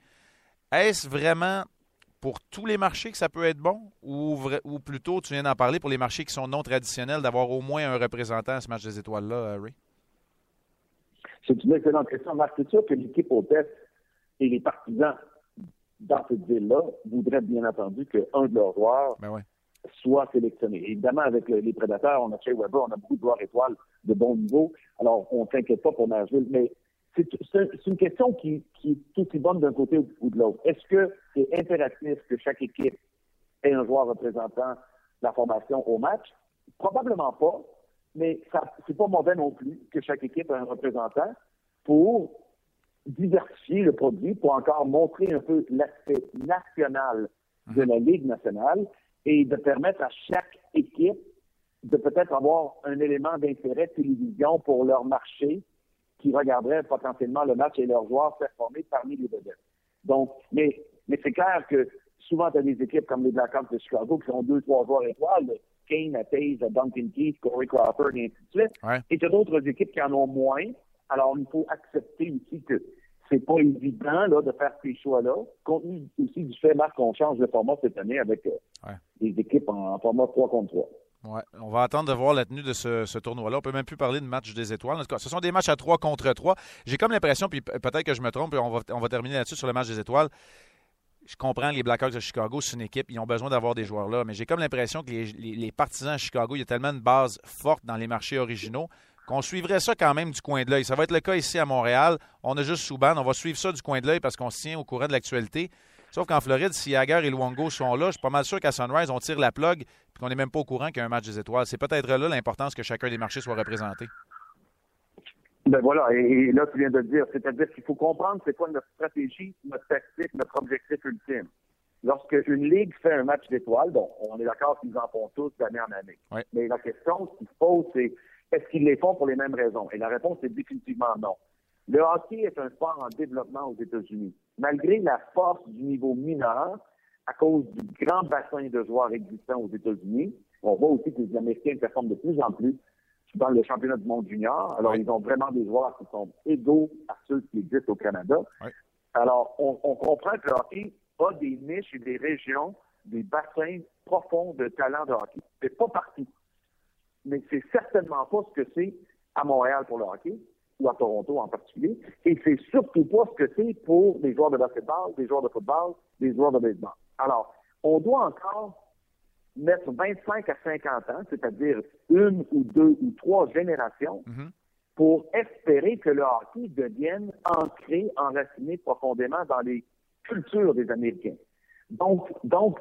Est-ce vraiment pour tous les marchés que ça peut être bon ou, ou plutôt, tu viens d'en parler, pour les marchés qui sont non traditionnels, d'avoir au moins un représentant à ce match des étoiles-là, euh, Ray? C'est une excellente question, Marc. C'est sûr que l'équipe hôtesse et les partisans dans cette ville-là voudraient bien entendu qu'un de leurs joueurs ben soit sélectionné. Évidemment, avec les prédateurs, on a chez Weber, on a beaucoup de joueurs étoiles de bon niveau. Alors, on ne s'inquiète pas pour Nashville, mais c'est une question qui, est aussi bonne d'un côté ou de l'autre. Est-ce que c'est impératif que chaque équipe ait un joueur représentant la formation au match? Probablement pas, mais c'est pas mauvais non plus que chaque équipe ait un représentant pour diversifier le produit, pour encore montrer un peu l'aspect national de la Ligue nationale et de permettre à chaque équipe de peut-être avoir un élément d'intérêt télévision pour leur marché qui regarderaient potentiellement le match et leurs joueurs performer parmi les vedettes. Donc, mais, mais c'est clair que souvent, tu as des équipes comme les Blackhawks de Chicago qui ont deux, trois joueurs étoiles, Kane, Taze, Duncan Keith, Corey Crawford, et ainsi de suite. Et tu as d'autres équipes qui en ont moins. Alors, il faut accepter aussi que c'est pas évident là, de faire ces choix-là, compte tenu aussi du fait, Marc, qu'on change de format cette année avec euh, des équipes en, en format 3 contre 3. Ouais. On va attendre de voir la tenue de ce, tournoi-là. On peut même plus parler de match des étoiles. En tout cas, ce sont des matchs à 3 contre 3. J'ai comme l'impression, puis peut-être que je me trompe, on va, on va terminer là-dessus sur le match des étoiles. Je comprends les Blackhawks de Chicago, c'est une équipe, ils ont besoin d'avoir des joueurs là, mais j'ai comme l'impression que les, partisans à Chicago, il y a tellement de base forte dans les marchés originaux qu'on suivrait ça quand même du coin de l'œil. Ça va être le cas ici à Montréal. On a juste Souban, on va suivre ça du coin de l'œil parce qu'on se tient au courant de l'actualité. Sauf qu'en Floride, si Hager et Luongo sont là, je suis pas mal sûr qu'à Sunrise, on tire la plug et qu'on n'est même pas au courant qu'il y a un match des étoiles. C'est peut-être là l'importance que chacun des marchés soit représenté. Ben voilà, et, là, tu viens de le dire. C'est-à-dire qu'il faut comprendre c'est quoi notre stratégie, notre tactique, notre objectif ultime. Lorsque une ligue fait un match d'étoiles, bon, on est d'accord qu'ils en font tous d'année en année. Mais la question qui se pose, c'est est-ce qu'ils les font pour les mêmes raisons? Et la réponse est définitivement non. Le hockey est un sport en développement aux États-Unis. Malgré la force du niveau mineur, à cause du grand bassin de joueurs existants aux États-Unis, on voit aussi que les Américains performent de plus en plus dans le championnat du monde junior. Alors, ils ont vraiment des joueurs qui sont égaux à ceux qui existent au Canada. Alors, on, comprend que le hockey a des niches et des régions, des bassins profonds de talent de hockey. C'est pas partout. Mais c'est certainement pas ce que c'est à Montréal pour le hockey ou à Toronto en particulier. Et c'est surtout pas ce que c'est pour des joueurs de basketball, des joueurs de football, des joueurs de baseball. Alors, on doit encore mettre 25 à 50 ans, c'est-à-dire une ou deux ou trois générations, mm-hmm. pour espérer que le hockey devienne ancré, enraciné profondément dans les cultures des Américains. Donc, donc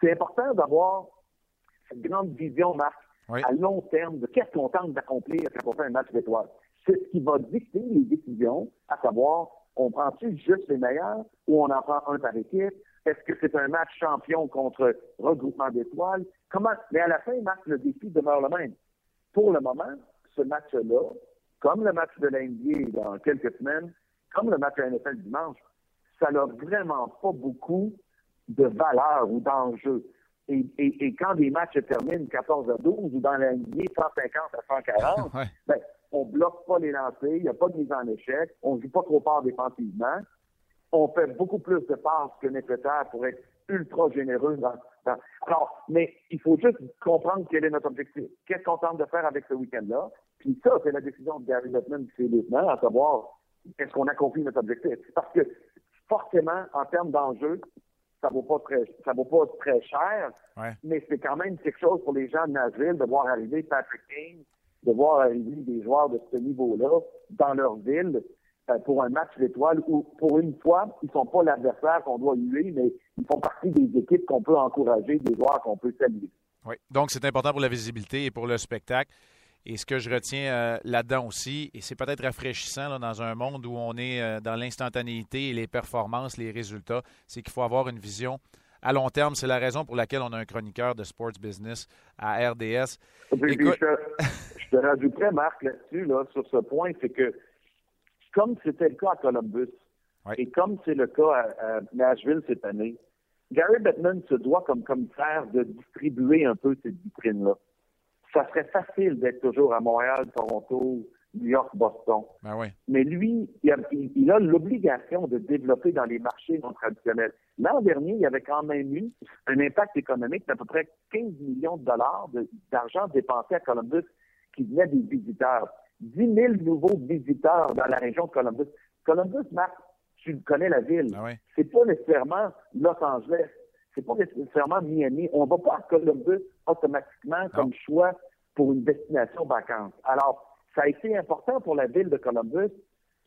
c'est important d'avoir cette grande vision, Marc, à long terme de qu'est-ce qu'on tente d'accomplir quand on fait un match d'étoiles. C'est ce qui va dicter les décisions, à savoir, on prend-tu juste les meilleurs ou on en prend un par équipe? Est-ce que c'est un match champion contre regroupement d'étoiles? Comment? Mais à la fin, Marc, le défi demeure le même. Pour le moment, ce match-là, comme le match de l'NBA dans quelques semaines, comme le match de la NFL dimanche, ça n'a vraiment pas beaucoup de valeur ou d'enjeu. Et, et, quand des matchs se terminent 14 à 12 ou dans la NBA 150 à 140, ben, on bloque pas les lancers, il n'y a pas de mise en échec, on ne joue pas trop fort défensivement, on fait beaucoup plus de passes que nécessaire pour être ultra généreux dans, Alors, mais il faut juste comprendre quel est notre objectif. Qu'est-ce qu'on tente de faire avec ce week-end-là? Puis ça, c'est la décision de Gary Bettman et ses lieutenants, à savoir est-ce qu'on accomplit notre objectif. Parce que forcément, en termes d'enjeux, ça vaut pas très, ça vaut pas très cher, mais c'est quand même quelque chose pour les gens de Nashville de voir arriver Patrick Kane, de voir arriver des joueurs de ce niveau-là dans leur ville euh, pour un match d'étoiles où, pour une fois, ils sont pas l'adversaire qu'on doit huer, mais ils font partie des équipes qu'on peut encourager, des joueurs qu'on peut saluer. Oui, donc c'est important pour la visibilité et pour le spectacle. Et ce que je retiens euh, là-dedans aussi, et c'est peut-être rafraîchissant dans un monde où on est euh, dans l'instantanéité et les performances, les résultats, c'est qu'il faut avoir une vision à long terme. C'est la raison pour laquelle on a un chroniqueur de sports business à RDS. je, te, rajouterais, Marc, là-dessus, là, sur ce point, c'est que comme c'était le cas à Columbus, et comme c'est le cas à, Nashville cette année, Gary Bettman se doit, comme commissaire, de distribuer un peu cette vitrine-là ça serait facile d'être toujours à Montréal, Toronto, New York, Boston. Ben Mais lui, il a, l'obligation de développer dans les marchés non traditionnels. L'an dernier, il y avait quand même eu un impact économique d'à peu près 15 millions de dollars d'argent dépensé à Columbus qui venait des visiteurs. 10 000 nouveaux visiteurs dans la région de Columbus. Columbus, Marc, tu connais la ville. Ben C'est pas nécessairement Los Angeles c'est pas nécessairement Miami. On ne va pas à Columbus automatiquement comme choix pour une destination vacances. Alors, ça a été important pour la ville de Columbus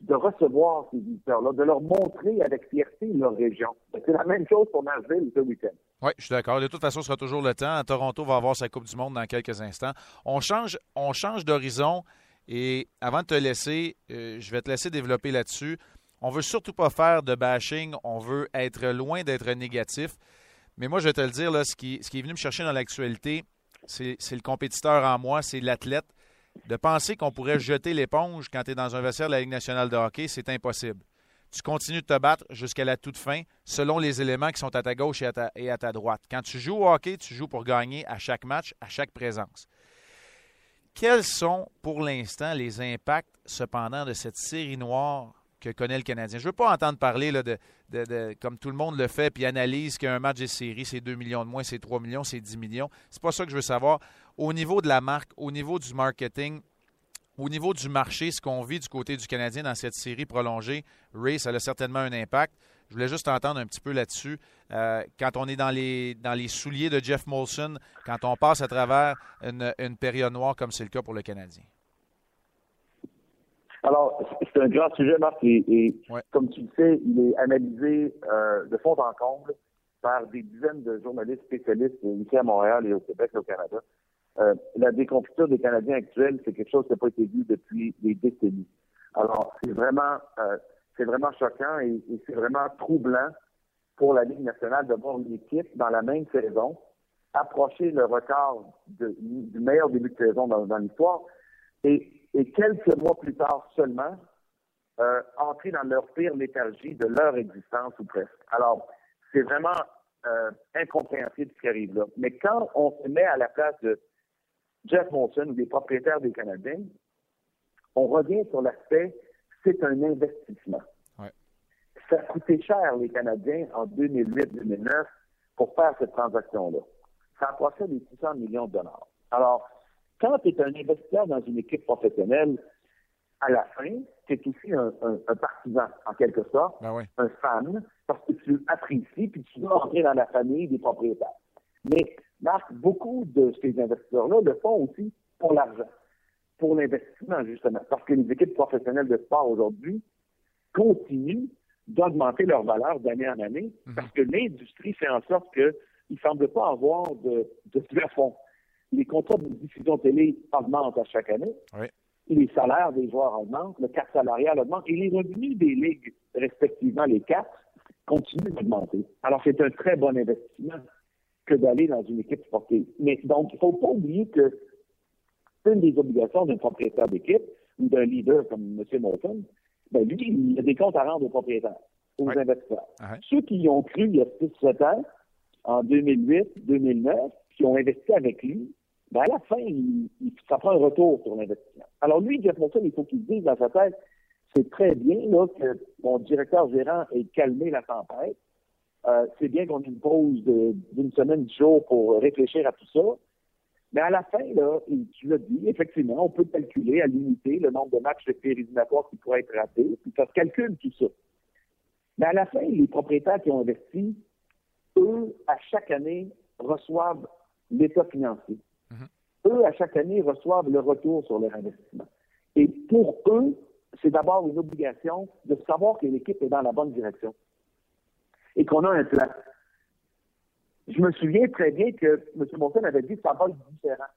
de recevoir ces visiteurs-là, de leur montrer avec fierté leur région. C'est la même chose pour Nashville ce week-end. Oui, je suis d'accord. De toute façon, ce sera toujours le temps. Toronto va avoir sa Coupe du Monde dans quelques instants. On change, on change d'horizon et avant de te laisser, euh, je vais te laisser développer là-dessus. On veut surtout pas faire de bashing. On veut être loin d'être négatif. Mais moi, je vais te le dire, là, ce, qui, ce qui est venu me chercher dans l'actualité, c'est le compétiteur en moi, c'est l'athlète. De penser qu'on pourrait jeter l'éponge quand tu es dans un vestiaire de la Ligue nationale de hockey, c'est impossible. Tu continues de te battre jusqu'à la toute fin, selon les éléments qui sont à ta gauche et à ta, et à ta droite. Quand tu joues au hockey, tu joues pour gagner à chaque match, à chaque présence. Quels sont pour l'instant les impacts, cependant, de cette série noire que connaît le Canadien. Je ne veux pas entendre parler là, de, comme tout le monde le fait, puis analyse qu'un match de série, c'est 2 millions de moins, c'est 3 millions, c'est 10 millions. C'est pas ça que je veux savoir. Au niveau de la marque, au niveau du marketing, au niveau du marché, ce qu'on vit du côté du Canadien dans cette série prolongée, Ray, ça a certainement un impact. Je voulais juste entendre un petit peu là-dessus. Euh, quand on est dans les, dans les souliers de Jeff Molson, quand on passe à travers une, une période noire comme c'est le cas pour le Canadien. Alors, c'est un grand sujet, Marc, et, comme tu le sais, il est analysé euh, de fond en comble par des dizaines de journalistes spécialistes ici à Montréal et au Québec et au Canada. Euh, la déconfiture des Canadiens actuels, c'est quelque chose qui n'a pas été vu depuis des décennies. Alors, c'est vraiment, euh, c'est vraiment choquant et, c'est vraiment troublant pour la Ligue nationale de voir une équipe dans la même saison approcher le record du meilleur début de saison dans, dans l'histoire. Et et quelques mois plus tard seulement, euh, entrer dans leur pire léthargie de leur existence ou presque. Alors, c'est vraiment euh, incompréhensible ce qui arrive là. Mais quand on se met à la place de Jeff Monson ou des propriétaires des Canadiens, on revient sur l'aspect, c'est un investissement. Ça a coûté cher, les Canadiens, en 2008-2009, pour faire cette transaction-là. Ça approchait les 600 millions de dollars. Alors, quand tu es un investisseur dans une équipe professionnelle, à la fin, tu es aussi un, partisan, en quelque sorte, ben un fan, parce que tu apprécies, puis tu veux entrer dans la famille des propriétaires. Mais, Marc, beaucoup de ces investisseurs-là le font aussi pour l'argent, pour l'investissement, justement, parce que les équipes professionnelles de sport aujourd'hui continuent d'augmenter leur valeur d'année en année, mhm. parce que l'industrie fait en sorte qu'il ne semble pas avoir de, de plafond les contrats de diffusion télé augmentent à chaque année. Les salaires des joueurs augmentent, le cap salarial augmente et les revenus des ligues, respectivement les quatre, continuent d'augmenter. Alors, c'est un très bon investissement que d'aller dans une équipe sportive. Mais donc, il ne faut pas oublier que une des obligations d'un propriétaire d'équipe ou d'un leader comme M. Moulton, ben lui, il a des comptes à rendre aux propriétaires, aux investisseurs. Ceux qui y ont cru il y a 6-7 ans, en 2008, 2009, qui ont investi avec lui, ben à la fin, ça prend un retour sur l'investissement. Alors lui, Jeff Monson, il faut qu'il dise dans sa tête, c'est très bien que mon directeur gérant ait calmé la tempête. Euh, c'est bien qu'on ait une pause d'une semaine, de jours pour réfléchir à tout ça. Mais à la fin, tu l'as dit, effectivement, on peut calculer à limiter le nombre de matchs de périmatoires qui pourraient être ratés, puis ça se calcule tout ça. Mais à la fin, les propriétaires qui ont investi, eux, à chaque année, reçoivent l'état financier. Eux, à chaque année, reçoivent le retour sur leur investissement. Et pour eux, c'est d'abord une obligation de savoir que l'équipe est dans la bonne direction et qu'on a un plan. Je me souviens très bien que M. Monson avait dit que ça va être différent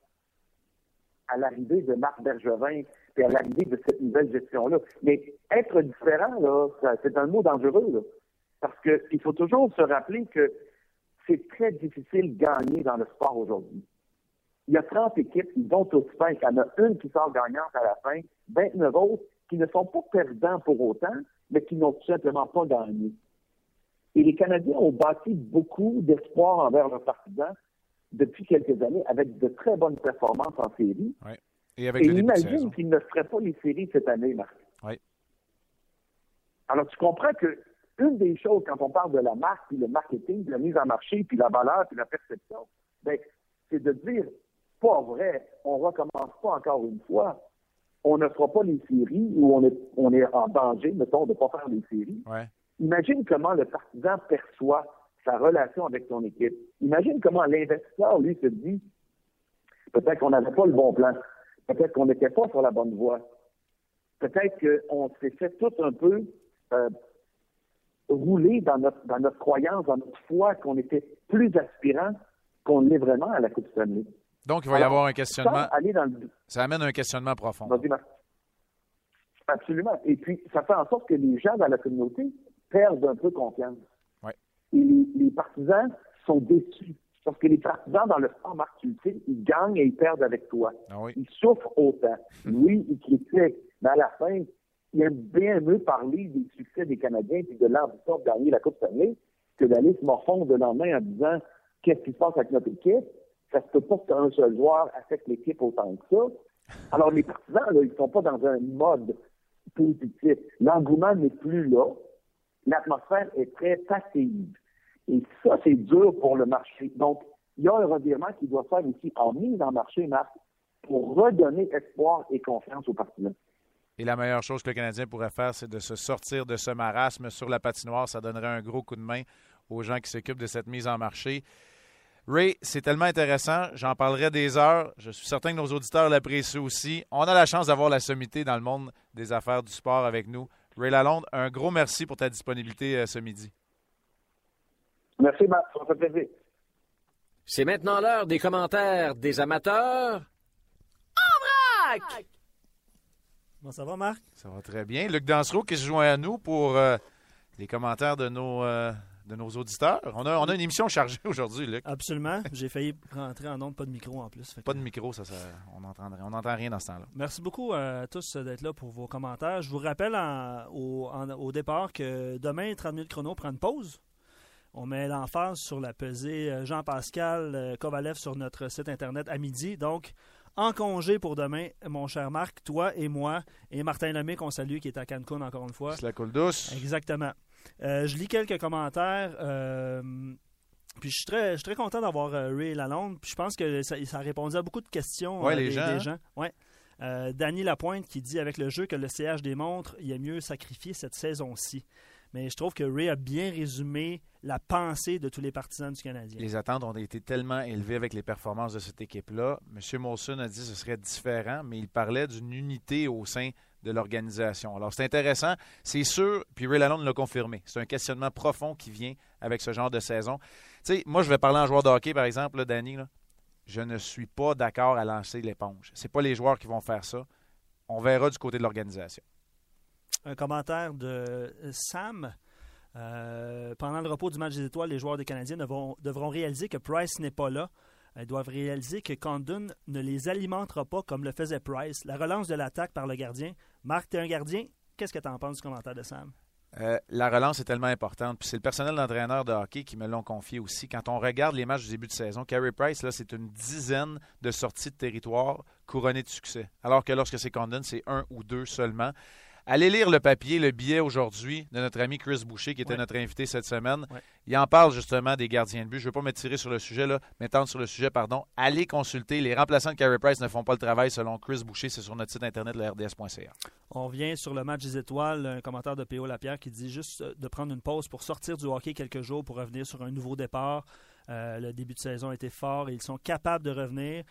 à l'arrivée de Marc Bergevin et à l'arrivée de cette nouvelle gestion-là. Mais être différent, là, c'est un mot dangereux, là. Parce qu'il faut toujours se rappeler que c'est très difficile de gagner dans le sport aujourd'hui. Il y a 30 équipes, ils vont tous faire. Il y en a une qui sort gagnante à la fin, 29 autres qui ne sont pas perdants pour autant, mais qui n'ont tout simplement pas gagné. Et les Canadiens ont bâti beaucoup d'espoir envers leurs partisans depuis quelques années avec de très bonnes performances en série. Et avec Et imagine qu'ils ne feraient pas les séries cette année, Marc. Oui. Alors, tu comprends que une des choses, quand on parle de la marque, puis le marketing, puis la mise en marché, puis la valeur, puis la perception, ben, c'est de dire, pas vrai, on recommence pas encore une fois. On ne fera pas les séries où on est, on est en danger, mettons, de ne pas faire les séries. Ouais. Imagine comment le partisan perçoit sa relation avec son équipe. Imagine comment l'investisseur, lui, se dit peut-être qu'on n'avait pas le bon plan. Peut-être qu'on n'était pas sur la bonne voie. Peut-être qu'on s'est fait tout un peu euh, rouler dans notre, dans notre croyance, dans notre foi, qu'on était plus aspirant qu'on l'est vraiment à la Coupe Stanley. Donc, il va y avoir un questionnement. aller dans le Ça amène un questionnement profond. Absolument. Et puis, ça fait en sorte que les gens dans la communauté perdent un peu confiance. Ouais. Et les, les partisans sont déçus. Parce que les partisans dans le sport, Marc, tu le sais, ils gagnent et ils perdent avec toi. Ah oui. Ils souffrent autant. Oui, ils critiquent. Mais à la fin, il aime bien mieux parler des succès des Canadiens et de l'ambition de gagner la Coupe Stanley que d'aller se morfondre le lendemain en disant qu'est-ce qui se passe avec notre équipe? Ça se pas qu'un seul joueur affecte l'équipe autant que ça. Alors, les partisans, là, ils sont pas dans un mode positif. L'engouement n'est plus là. L'atmosphère est très passive. Et ça, c'est dur pour le marché. Donc, il y a un revirement qui doit faire ici en mise en marché, Marc, pour redonner espoir et confiance aux partisans. Et la meilleure chose que le Canadien pourrait faire, c'est de se sortir de ce marasme sur la patinoire. Ça donnerait un gros coup de main aux gens qui s'occupent de cette mise en marché. Ray, c'est tellement intéressant. J'en parlerai des heures. Je suis certain que nos auditeurs l'apprécient aussi. On a la chance d'avoir la sommité dans le monde des affaires du sport avec nous. Ray Lalonde, un gros merci pour ta disponibilité euh, ce midi. Merci, Marc. Ça me fait plaisir. C'est maintenant l'heure des commentaires des amateurs. Bon, ça va, Marc? Ça va très bien. Luc Dansereau qui se joint à nous pour euh, les commentaires de nos, euh, de nos auditeurs. On a, on a une émission chargée aujourd'hui, Luc. Absolument. J'ai failli rentrer en onde, pas de micro en plus. Pas de micro, ça, ça on n'entend rien dans ce temps-là. Merci beaucoup à tous d'être là pour vos commentaires. Je vous rappelle en- au, en- au départ que demain, 30 minutes chrono prend une pause. On met l'emphase sur la pesée euh, Jean-Pascal euh, Kovalev sur notre site internet à midi. Donc, en congé pour demain, mon cher Marc, toi et moi, et Martin Lemay, qu'on salue, qui est à Cancun encore une fois. C'est la coule douce. Exactement. Euh, je lis quelques commentaires. euh, puis je suis très, je suis très content d'avoir euh, Ray Lalonde. Puis je pense que ça, ça a répondu à beaucoup de questions Ouais, les des, gens, des hein. Ouais. Euh, Danny Lapointe qui dit avec le jeu que le CH démontre, il est mieux sacrifier cette saison-ci. Mais je trouve que Ray a bien résumé la pensée de tous les partisans du Canadien. Les attentes ont été tellement élevées avec les performances de cette équipe-là. M. Molson a dit que ce serait différent, mais il parlait d'une unité au sein de l'organisation. Alors, c'est intéressant. C'est sûr, puis Ray Lalonde l'a confirmé. C'est un questionnement profond qui vient avec ce genre de saison. Tu sais, moi, je vais parler en joueur de hockey, par exemple, Danny. Je ne suis pas d'accord à lancer l'éponge. C'est pas les joueurs qui vont faire ça. On verra du côté de l'organisation. Un commentaire de Sam. Euh, pendant le repos du match des étoiles, les joueurs des Canadiens devront, devront réaliser que Price n'est pas là. Ils doivent réaliser que Condon ne les alimentera pas comme le faisait Price. La relance de l'attaque par le gardien. Marc, tu es un gardien? Qu'est-ce que tu en penses du commentaire de Sam? Euh, la relance est tellement importante. Puis c'est le personnel d'entraîneur de hockey qui me l'ont confié aussi. Quand on regarde les matchs du début de saison, Carey Price, c'est une dizaine de sorties de territoire couronnées de succès. Alors que lorsque c'est Condon, c'est un ou deux seulement. Allez lire le papier, le billet aujourd'hui de notre ami Chris Boucher, qui était Ouais. notre invité cette semaine. Ouais. Il en parle justement des gardiens de but. Je ne veux pas me tirer sur le sujet, là, m'étendre sur le sujet, pardon. Allez consulter. Les remplaçants de Carey Price ne font pas le travail selon Chris Boucher. C'est sur notre site internet, le rds.ca. On revient sur le match des étoiles, un commentaire de P.O. Lapierre qui dit juste euh, de prendre une pause pour sortir du hockey quelques jours pour revenir sur un nouveau départ. Euh, le début de saison a été fort et ils sont capables de revenir.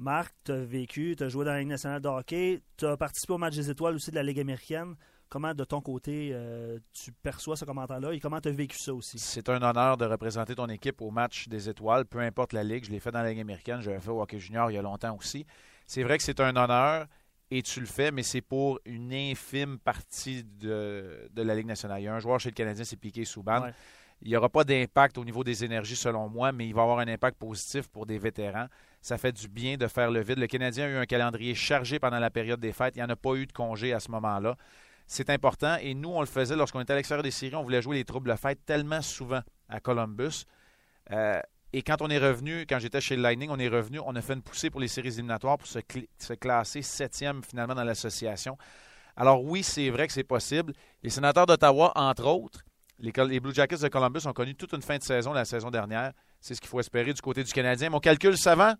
Marc, tu as vécu, tu as joué dans la Ligue nationale de hockey, tu as participé au match des étoiles aussi de la Ligue américaine. Comment, de ton côté, euh, tu perçois ce commentaire-là et comment tu as vécu ça aussi? C'est un honneur de représenter ton équipe au match des étoiles, peu importe la ligue. Je l'ai fait dans la Ligue américaine, je l'ai fait au hockey junior il y a longtemps aussi. C'est vrai que c'est un honneur et tu le fais, mais c'est pour une infime partie de, de la Ligue nationale. Il y a un joueur chez le Canadien, c'est Piqué Souban. Ouais. Il n'y aura pas d'impact au niveau des énergies, selon moi, mais il va avoir un impact positif pour des vétérans. Ça fait du bien de faire le vide. Le Canadien a eu un calendrier chargé pendant la période des fêtes. Il n'y en a pas eu de congé à ce moment-là. C'est important. Et nous, on le faisait lorsqu'on était à l'extérieur des séries. On voulait jouer les troubles fêtes tellement souvent à Columbus. Euh, et quand on est revenu, quand j'étais chez Lightning, on est revenu, on a fait une poussée pour les séries éliminatoires pour se, cl- se classer septième finalement dans l'association. Alors oui, c'est vrai que c'est possible. Les sénateurs d'Ottawa, entre autres, les, les Blue Jackets de Columbus ont connu toute une fin de saison la saison dernière. C'est ce qu'il faut espérer du côté du Canadien. Mon calcul savant,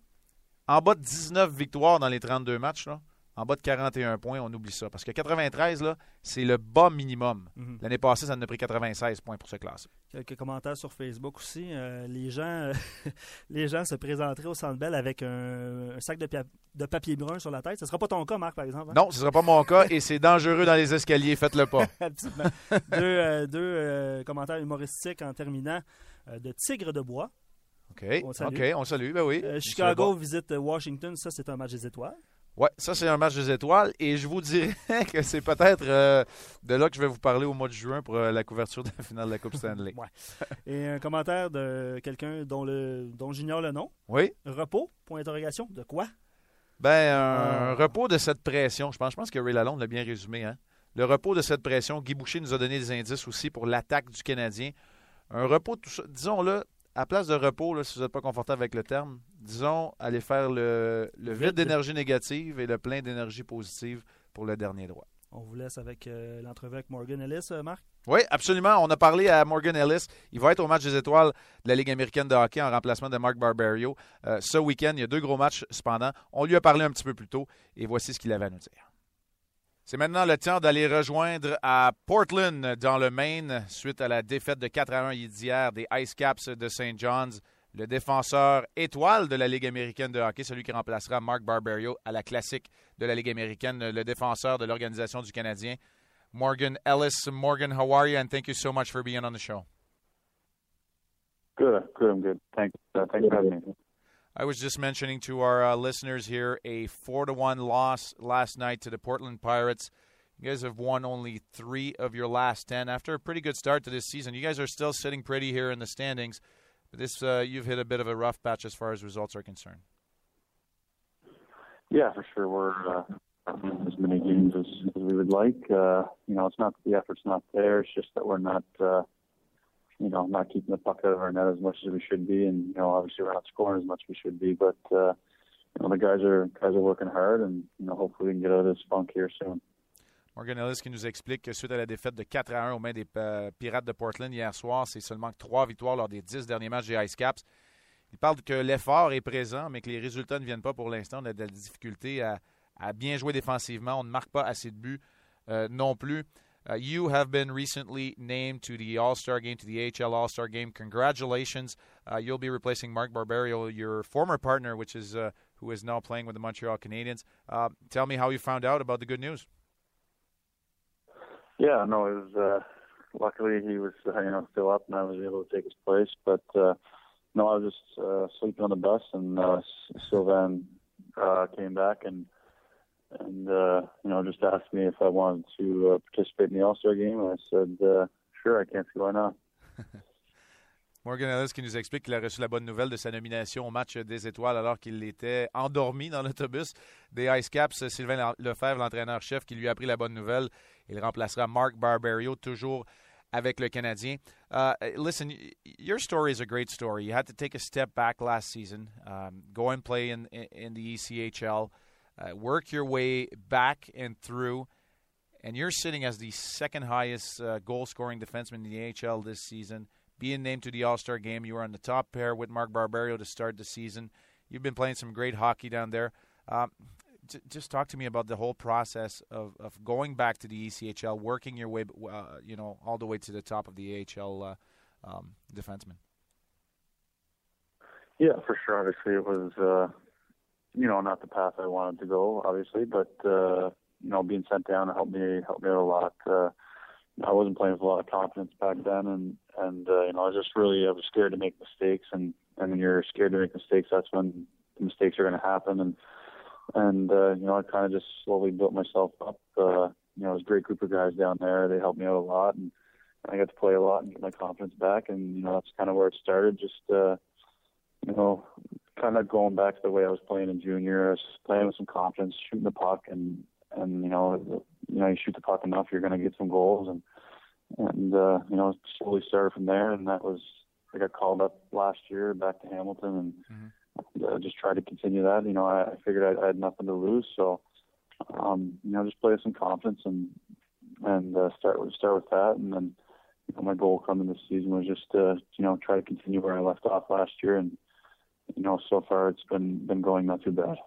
en bas de 19 victoires dans les 32 matchs, là, en bas de 41 points, on oublie ça. Parce que 93, là, c'est le bas minimum. Mhm. L'année passée, ça en a pris 96 points pour se classer. Quelques commentaires sur Facebook aussi. Euh, les, gens, les gens se présenteraient au Centre Bell avec un, un sac de, papier brun sur la tête. Ce ne sera pas ton cas, Marc, par exemple. hein? Non, ce ne sera pas mon cas et c'est dangereux dans les escaliers. Faites-le pas. Absolument. deux euh, deux, euh, commentaires humoristiques en terminant. Euh, de Tigre de Bois. OK. On salue. OK, on salue. Ben oui. Euh, Chicago visite Washington. Ça, c'est un match des étoiles. Ouais, ça, c'est un match des étoiles. Et je vous dirais que c'est peut-être euh, de là que je vais vous parler au mois de juin pour euh, la couverture de la finale de la Coupe Stanley. Ouais. Et un commentaire de quelqu'un dont, le, dont j'ignore le nom. Oui? Repos, point d'interrogation. De quoi? Ben, un repos de cette pression. Je pense, je pense que Ray Lalonde l'a bien résumé. Hein? Le repos de cette pression. Guy Boucher nous a donné des indices aussi pour l'attaque du Canadien. Un repos, tout ça, disons-le, à place de repos, là, si vous n'êtes pas confortable avec le terme, disons, aller faire le, le vide d'énergie négative et le plein d'énergie positive pour le dernier droit. On vous laisse avec euh, l'entrevue avec Morgan Ellis, euh, Marc? Oui, absolument. On a parlé à Morgan Ellis. Il va être au match des étoiles de la Ligue américaine de hockey en remplacement de Mark Barberio. Euh, ce week-end, il y a deux gros matchs cependant. On lui a parlé un petit peu plus tôt et voici ce qu'il avait à nous dire. C'est maintenant le temps d'aller rejoindre à Portland, dans le Maine, suite à la défaite de 4 à 1 d'hier des Ice Caps de St. John's. Le défenseur étoile de la Ligue américaine de hockey, celui qui remplacera Mark Barberio à la classique de la Ligue américaine, le défenseur de l'Organisation du Canadien, Morgan Ellis. Morgan, how are you? And thank you so much for being on the show. Good, good, I'm good. Thanks, thanks for having me. I was just mentioning to our uh, listeners here a four to one loss last night to the Portland Pirates. You guys have won only three of your last ten after a pretty good start to this season. You guys are still sitting pretty here in the standings, but this uh, you've hit a bit of a rough patch as far as results are concerned. Yeah, for sure. We're uh, as many games as, as we would like. Uh, you know, it's not that the effort's not there. It's just that we're not, uh, you know, not keeping the puck out of our net as much as we should be, and you know, obviously we're not scoring as much as we should be. But uh, you know, the guys are guys are working hard, and you know, hopefully we can get out of this funk here soon. Morgan Ellis qui nous explique que suite à la défaite de 4 à 1 aux mains des euh, Pirates de Portland hier soir, c'est seulement trois victoires lors des dix derniers matchs des Ice Caps. Il parle que l'effort est présent, mais que les résultats ne viennent pas pour l'instant. On a de la difficulté à, à bien jouer défensivement. On ne marque pas assez de buts euh, non plus. Uh, you have been recently named to the All-Star game, to the AHL All-Star game. Congratulations. Uh, you'll be replacing Mark Barberio, your former partner, which is uh, who is now playing with the Montreal Canadiens. Uh, tell me how you found out about the good news. Yeah, no, it was. Uh, luckily, he was uh, you know still up, and I was able to take his place. But no, I was just sleeping on the bus, and Sylvan came back and and uh, you know just asked me if I wanted to uh, participate in the All Star game. I said, uh, sure, I can't see why not. Morgan Ellis qui nous explique qu'il a reçu la bonne nouvelle de sa nomination au match des étoiles alors qu'il était endormi dans l'autobus des Ice Caps. Sylvain Lefebvre, l'entraîneur-chef, qui lui a appris la bonne nouvelle. Il remplacera Mark Barberio, toujours avec le Canadien. Uh, listen, your story is a great story. You had to take a step back last season, um, go and play in, in the ECHL, uh, work your way back and through. and you're sitting as the second highest uh, goal scoring defenseman in the AHL this season. Being named to the All Star game, you were on the top pair with Mark Barberio to start the season. You've been playing some great hockey down there. Um, j- just talk to me about the whole process of, of going back to the ECHL, working your way, uh, you know, all the way to the top of the AHL uh, um, defenseman. Yeah, for sure. Obviously, it was, uh, you know, not the path I wanted to go, obviously, but uh, you know, being sent down helped me helped me out a lot. Uh, I wasn't playing with a lot of confidence back then, and and uh, you know, I was just really I was scared to make mistakes, and and when you're scared to make mistakes, that's when the mistakes are going to happen, and and uh, you know, I kind of just slowly built myself up. Uh, you know, it was a great group of guys down there. They helped me out a lot, and I got to play a lot and get my confidence back, and you know, that's kind of where it started. Just uh, you know, kind of going back to the way I was playing in junior. I was playing with some confidence, shooting the puck, and and you know, you know, you shoot the puck enough, you're going to get some goals, and and uh, you know, slowly started from there. And that was I got called up last year back to Hamilton, and mm-hmm. uh, just tried to continue that. You know, I, I figured I, I had nothing to lose, so um, you know, just play with some confidence and and uh, start with start with that, and then you know, my goal coming this season was just to you know try to continue where I left off last year and you know, so far it's been been going not too bad.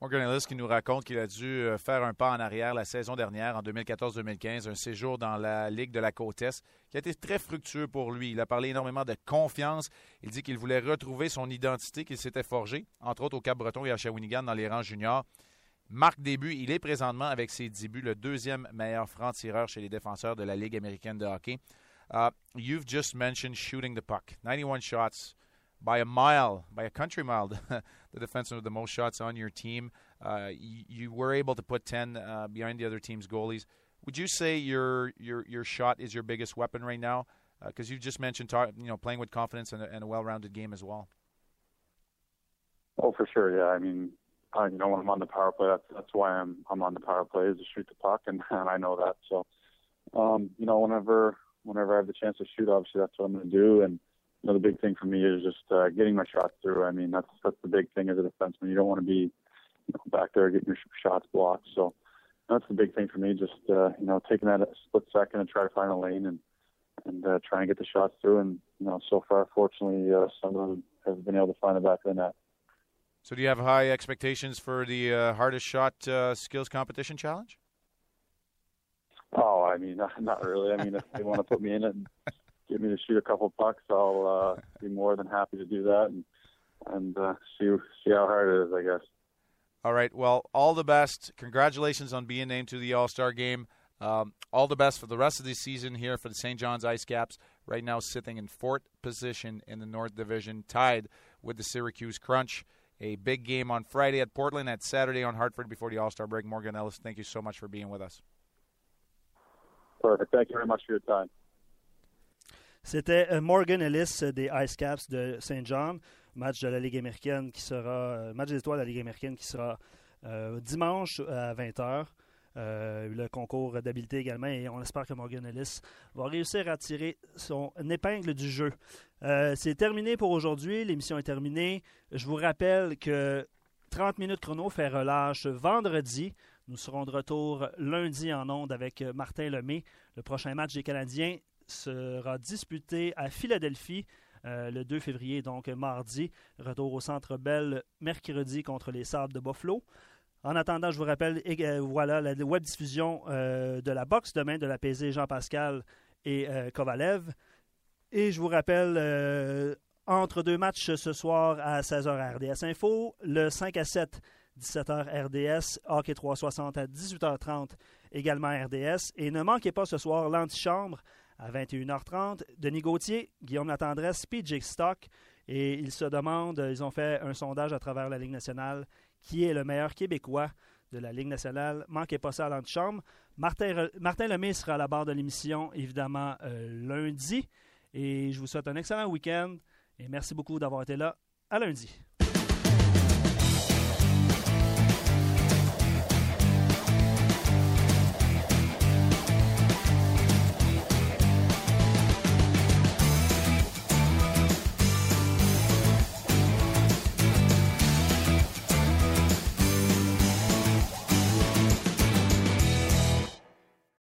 Morgan Ellis qui nous raconte qu'il a dû euh, faire un pas en arrière la saison dernière, en 2014-2015, un séjour dans la Ligue de la Côte-Est qui a été très fructueux pour lui. Il a parlé énormément de confiance. Il dit qu'il voulait retrouver son identité qu'il s'était forgée, entre autres au Cap-Breton et à Shawinigan dans les rangs juniors. Marque début, il est présentement avec ses débuts le deuxième meilleur franc-tireur chez les défenseurs de la Ligue américaine de hockey. Uh, you've just mentioned shooting the puck. 91 shots, by a mile, by a country mile, the defenseman with the most shots on your team. Uh, you, you, were able to put 10 uh, behind the other team's goalies. Would you say your your your shot is your biggest weapon right now? Because uh, you just mentioned, talk, you know, playing with confidence and a, and a well-rounded game as well. Oh, for sure. Yeah, I mean, uh, you know, when I'm on the power play, that's that's why I'm I'm on the power play is to shoot the puck, and, and I know that. So, um, you know, whenever whenever I have the chance to shoot, obviously that's what I'm going to do, and you know, the big thing for me is just uh, getting my shots through. I mean, that's that's the big thing as a defenseman. You don't want to be you know, back there getting your shots blocked. So that's the big thing for me. Just uh, you know, taking that split second and try to find a lane and and uh, try and get the shots through. And you know, so far, fortunately, uh, some of them have been able to find the back of the net. So, do you have high expectations for the uh, hardest shot uh, skills competition challenge? Oh, I mean, not, not really. I mean, if they want to put me in it, get me to shoot a couple pucks, I'll uh, be more than happy to do that and and uh, see see how hard it is, I guess. All right. Well, all the best. Congratulations on being named to the All Star game. Um, all the best for the rest of the season here for the St. John's Ice Caps. Right now, sitting in fourth position in the North Division, tied with the Syracuse Crunch. A big game on Friday at Portland, at Saturday on Hartford before the All Star break. Morgan Ellis, thank you so much for being with us. Perfect. Thank you very much for your time. C'était euh, Morgan Ellis des Ice Caps de Saint John, match de la Ligue américaine qui sera, euh, match des étoiles de la Ligue américaine qui sera euh, dimanche à 20h. le concours d'habileté également et on espère que Morgan Ellis va réussir à tirer son épingle du jeu. C'est terminé pour aujourd'hui, l'émission est terminée. Je vous rappelle que 30 minutes chrono fait relâche vendredi. Nous serons de retour lundi en onde avec Martin Lemay. Le prochain match des Canadiens sera disputé à Philadelphie euh, le 2 février, donc mardi. Retour au Centre Bell mercredi contre les Sables de Buffalo. En attendant, je vous rappelle, euh, voilà la web diffusion euh, de la boxe demain de la PZ Jean-Pascal et Kovalev. Et je vous rappelle, entre deux matchs ce soir à 16h RDS Info, le 5 à 7, 17h RDS, Hockey 360 à 18h30, également RDS. Et ne manquez pas ce soir l'antichambre à 21h30. Denis Gauthier, Guillaume Latendresse, PJ Stock. Et ils se demandent, ils ont fait un sondage à travers la Ligue nationale, qui est le meilleur Québécois de la Ligue nationale? Manquez pas ça à l'antichambre. Martin, Martin Lemay sera à la barre de l'émission, évidemment, euh, lundi. Et je vous souhaite un excellent week-end. Et merci beaucoup d'avoir été là. À lundi.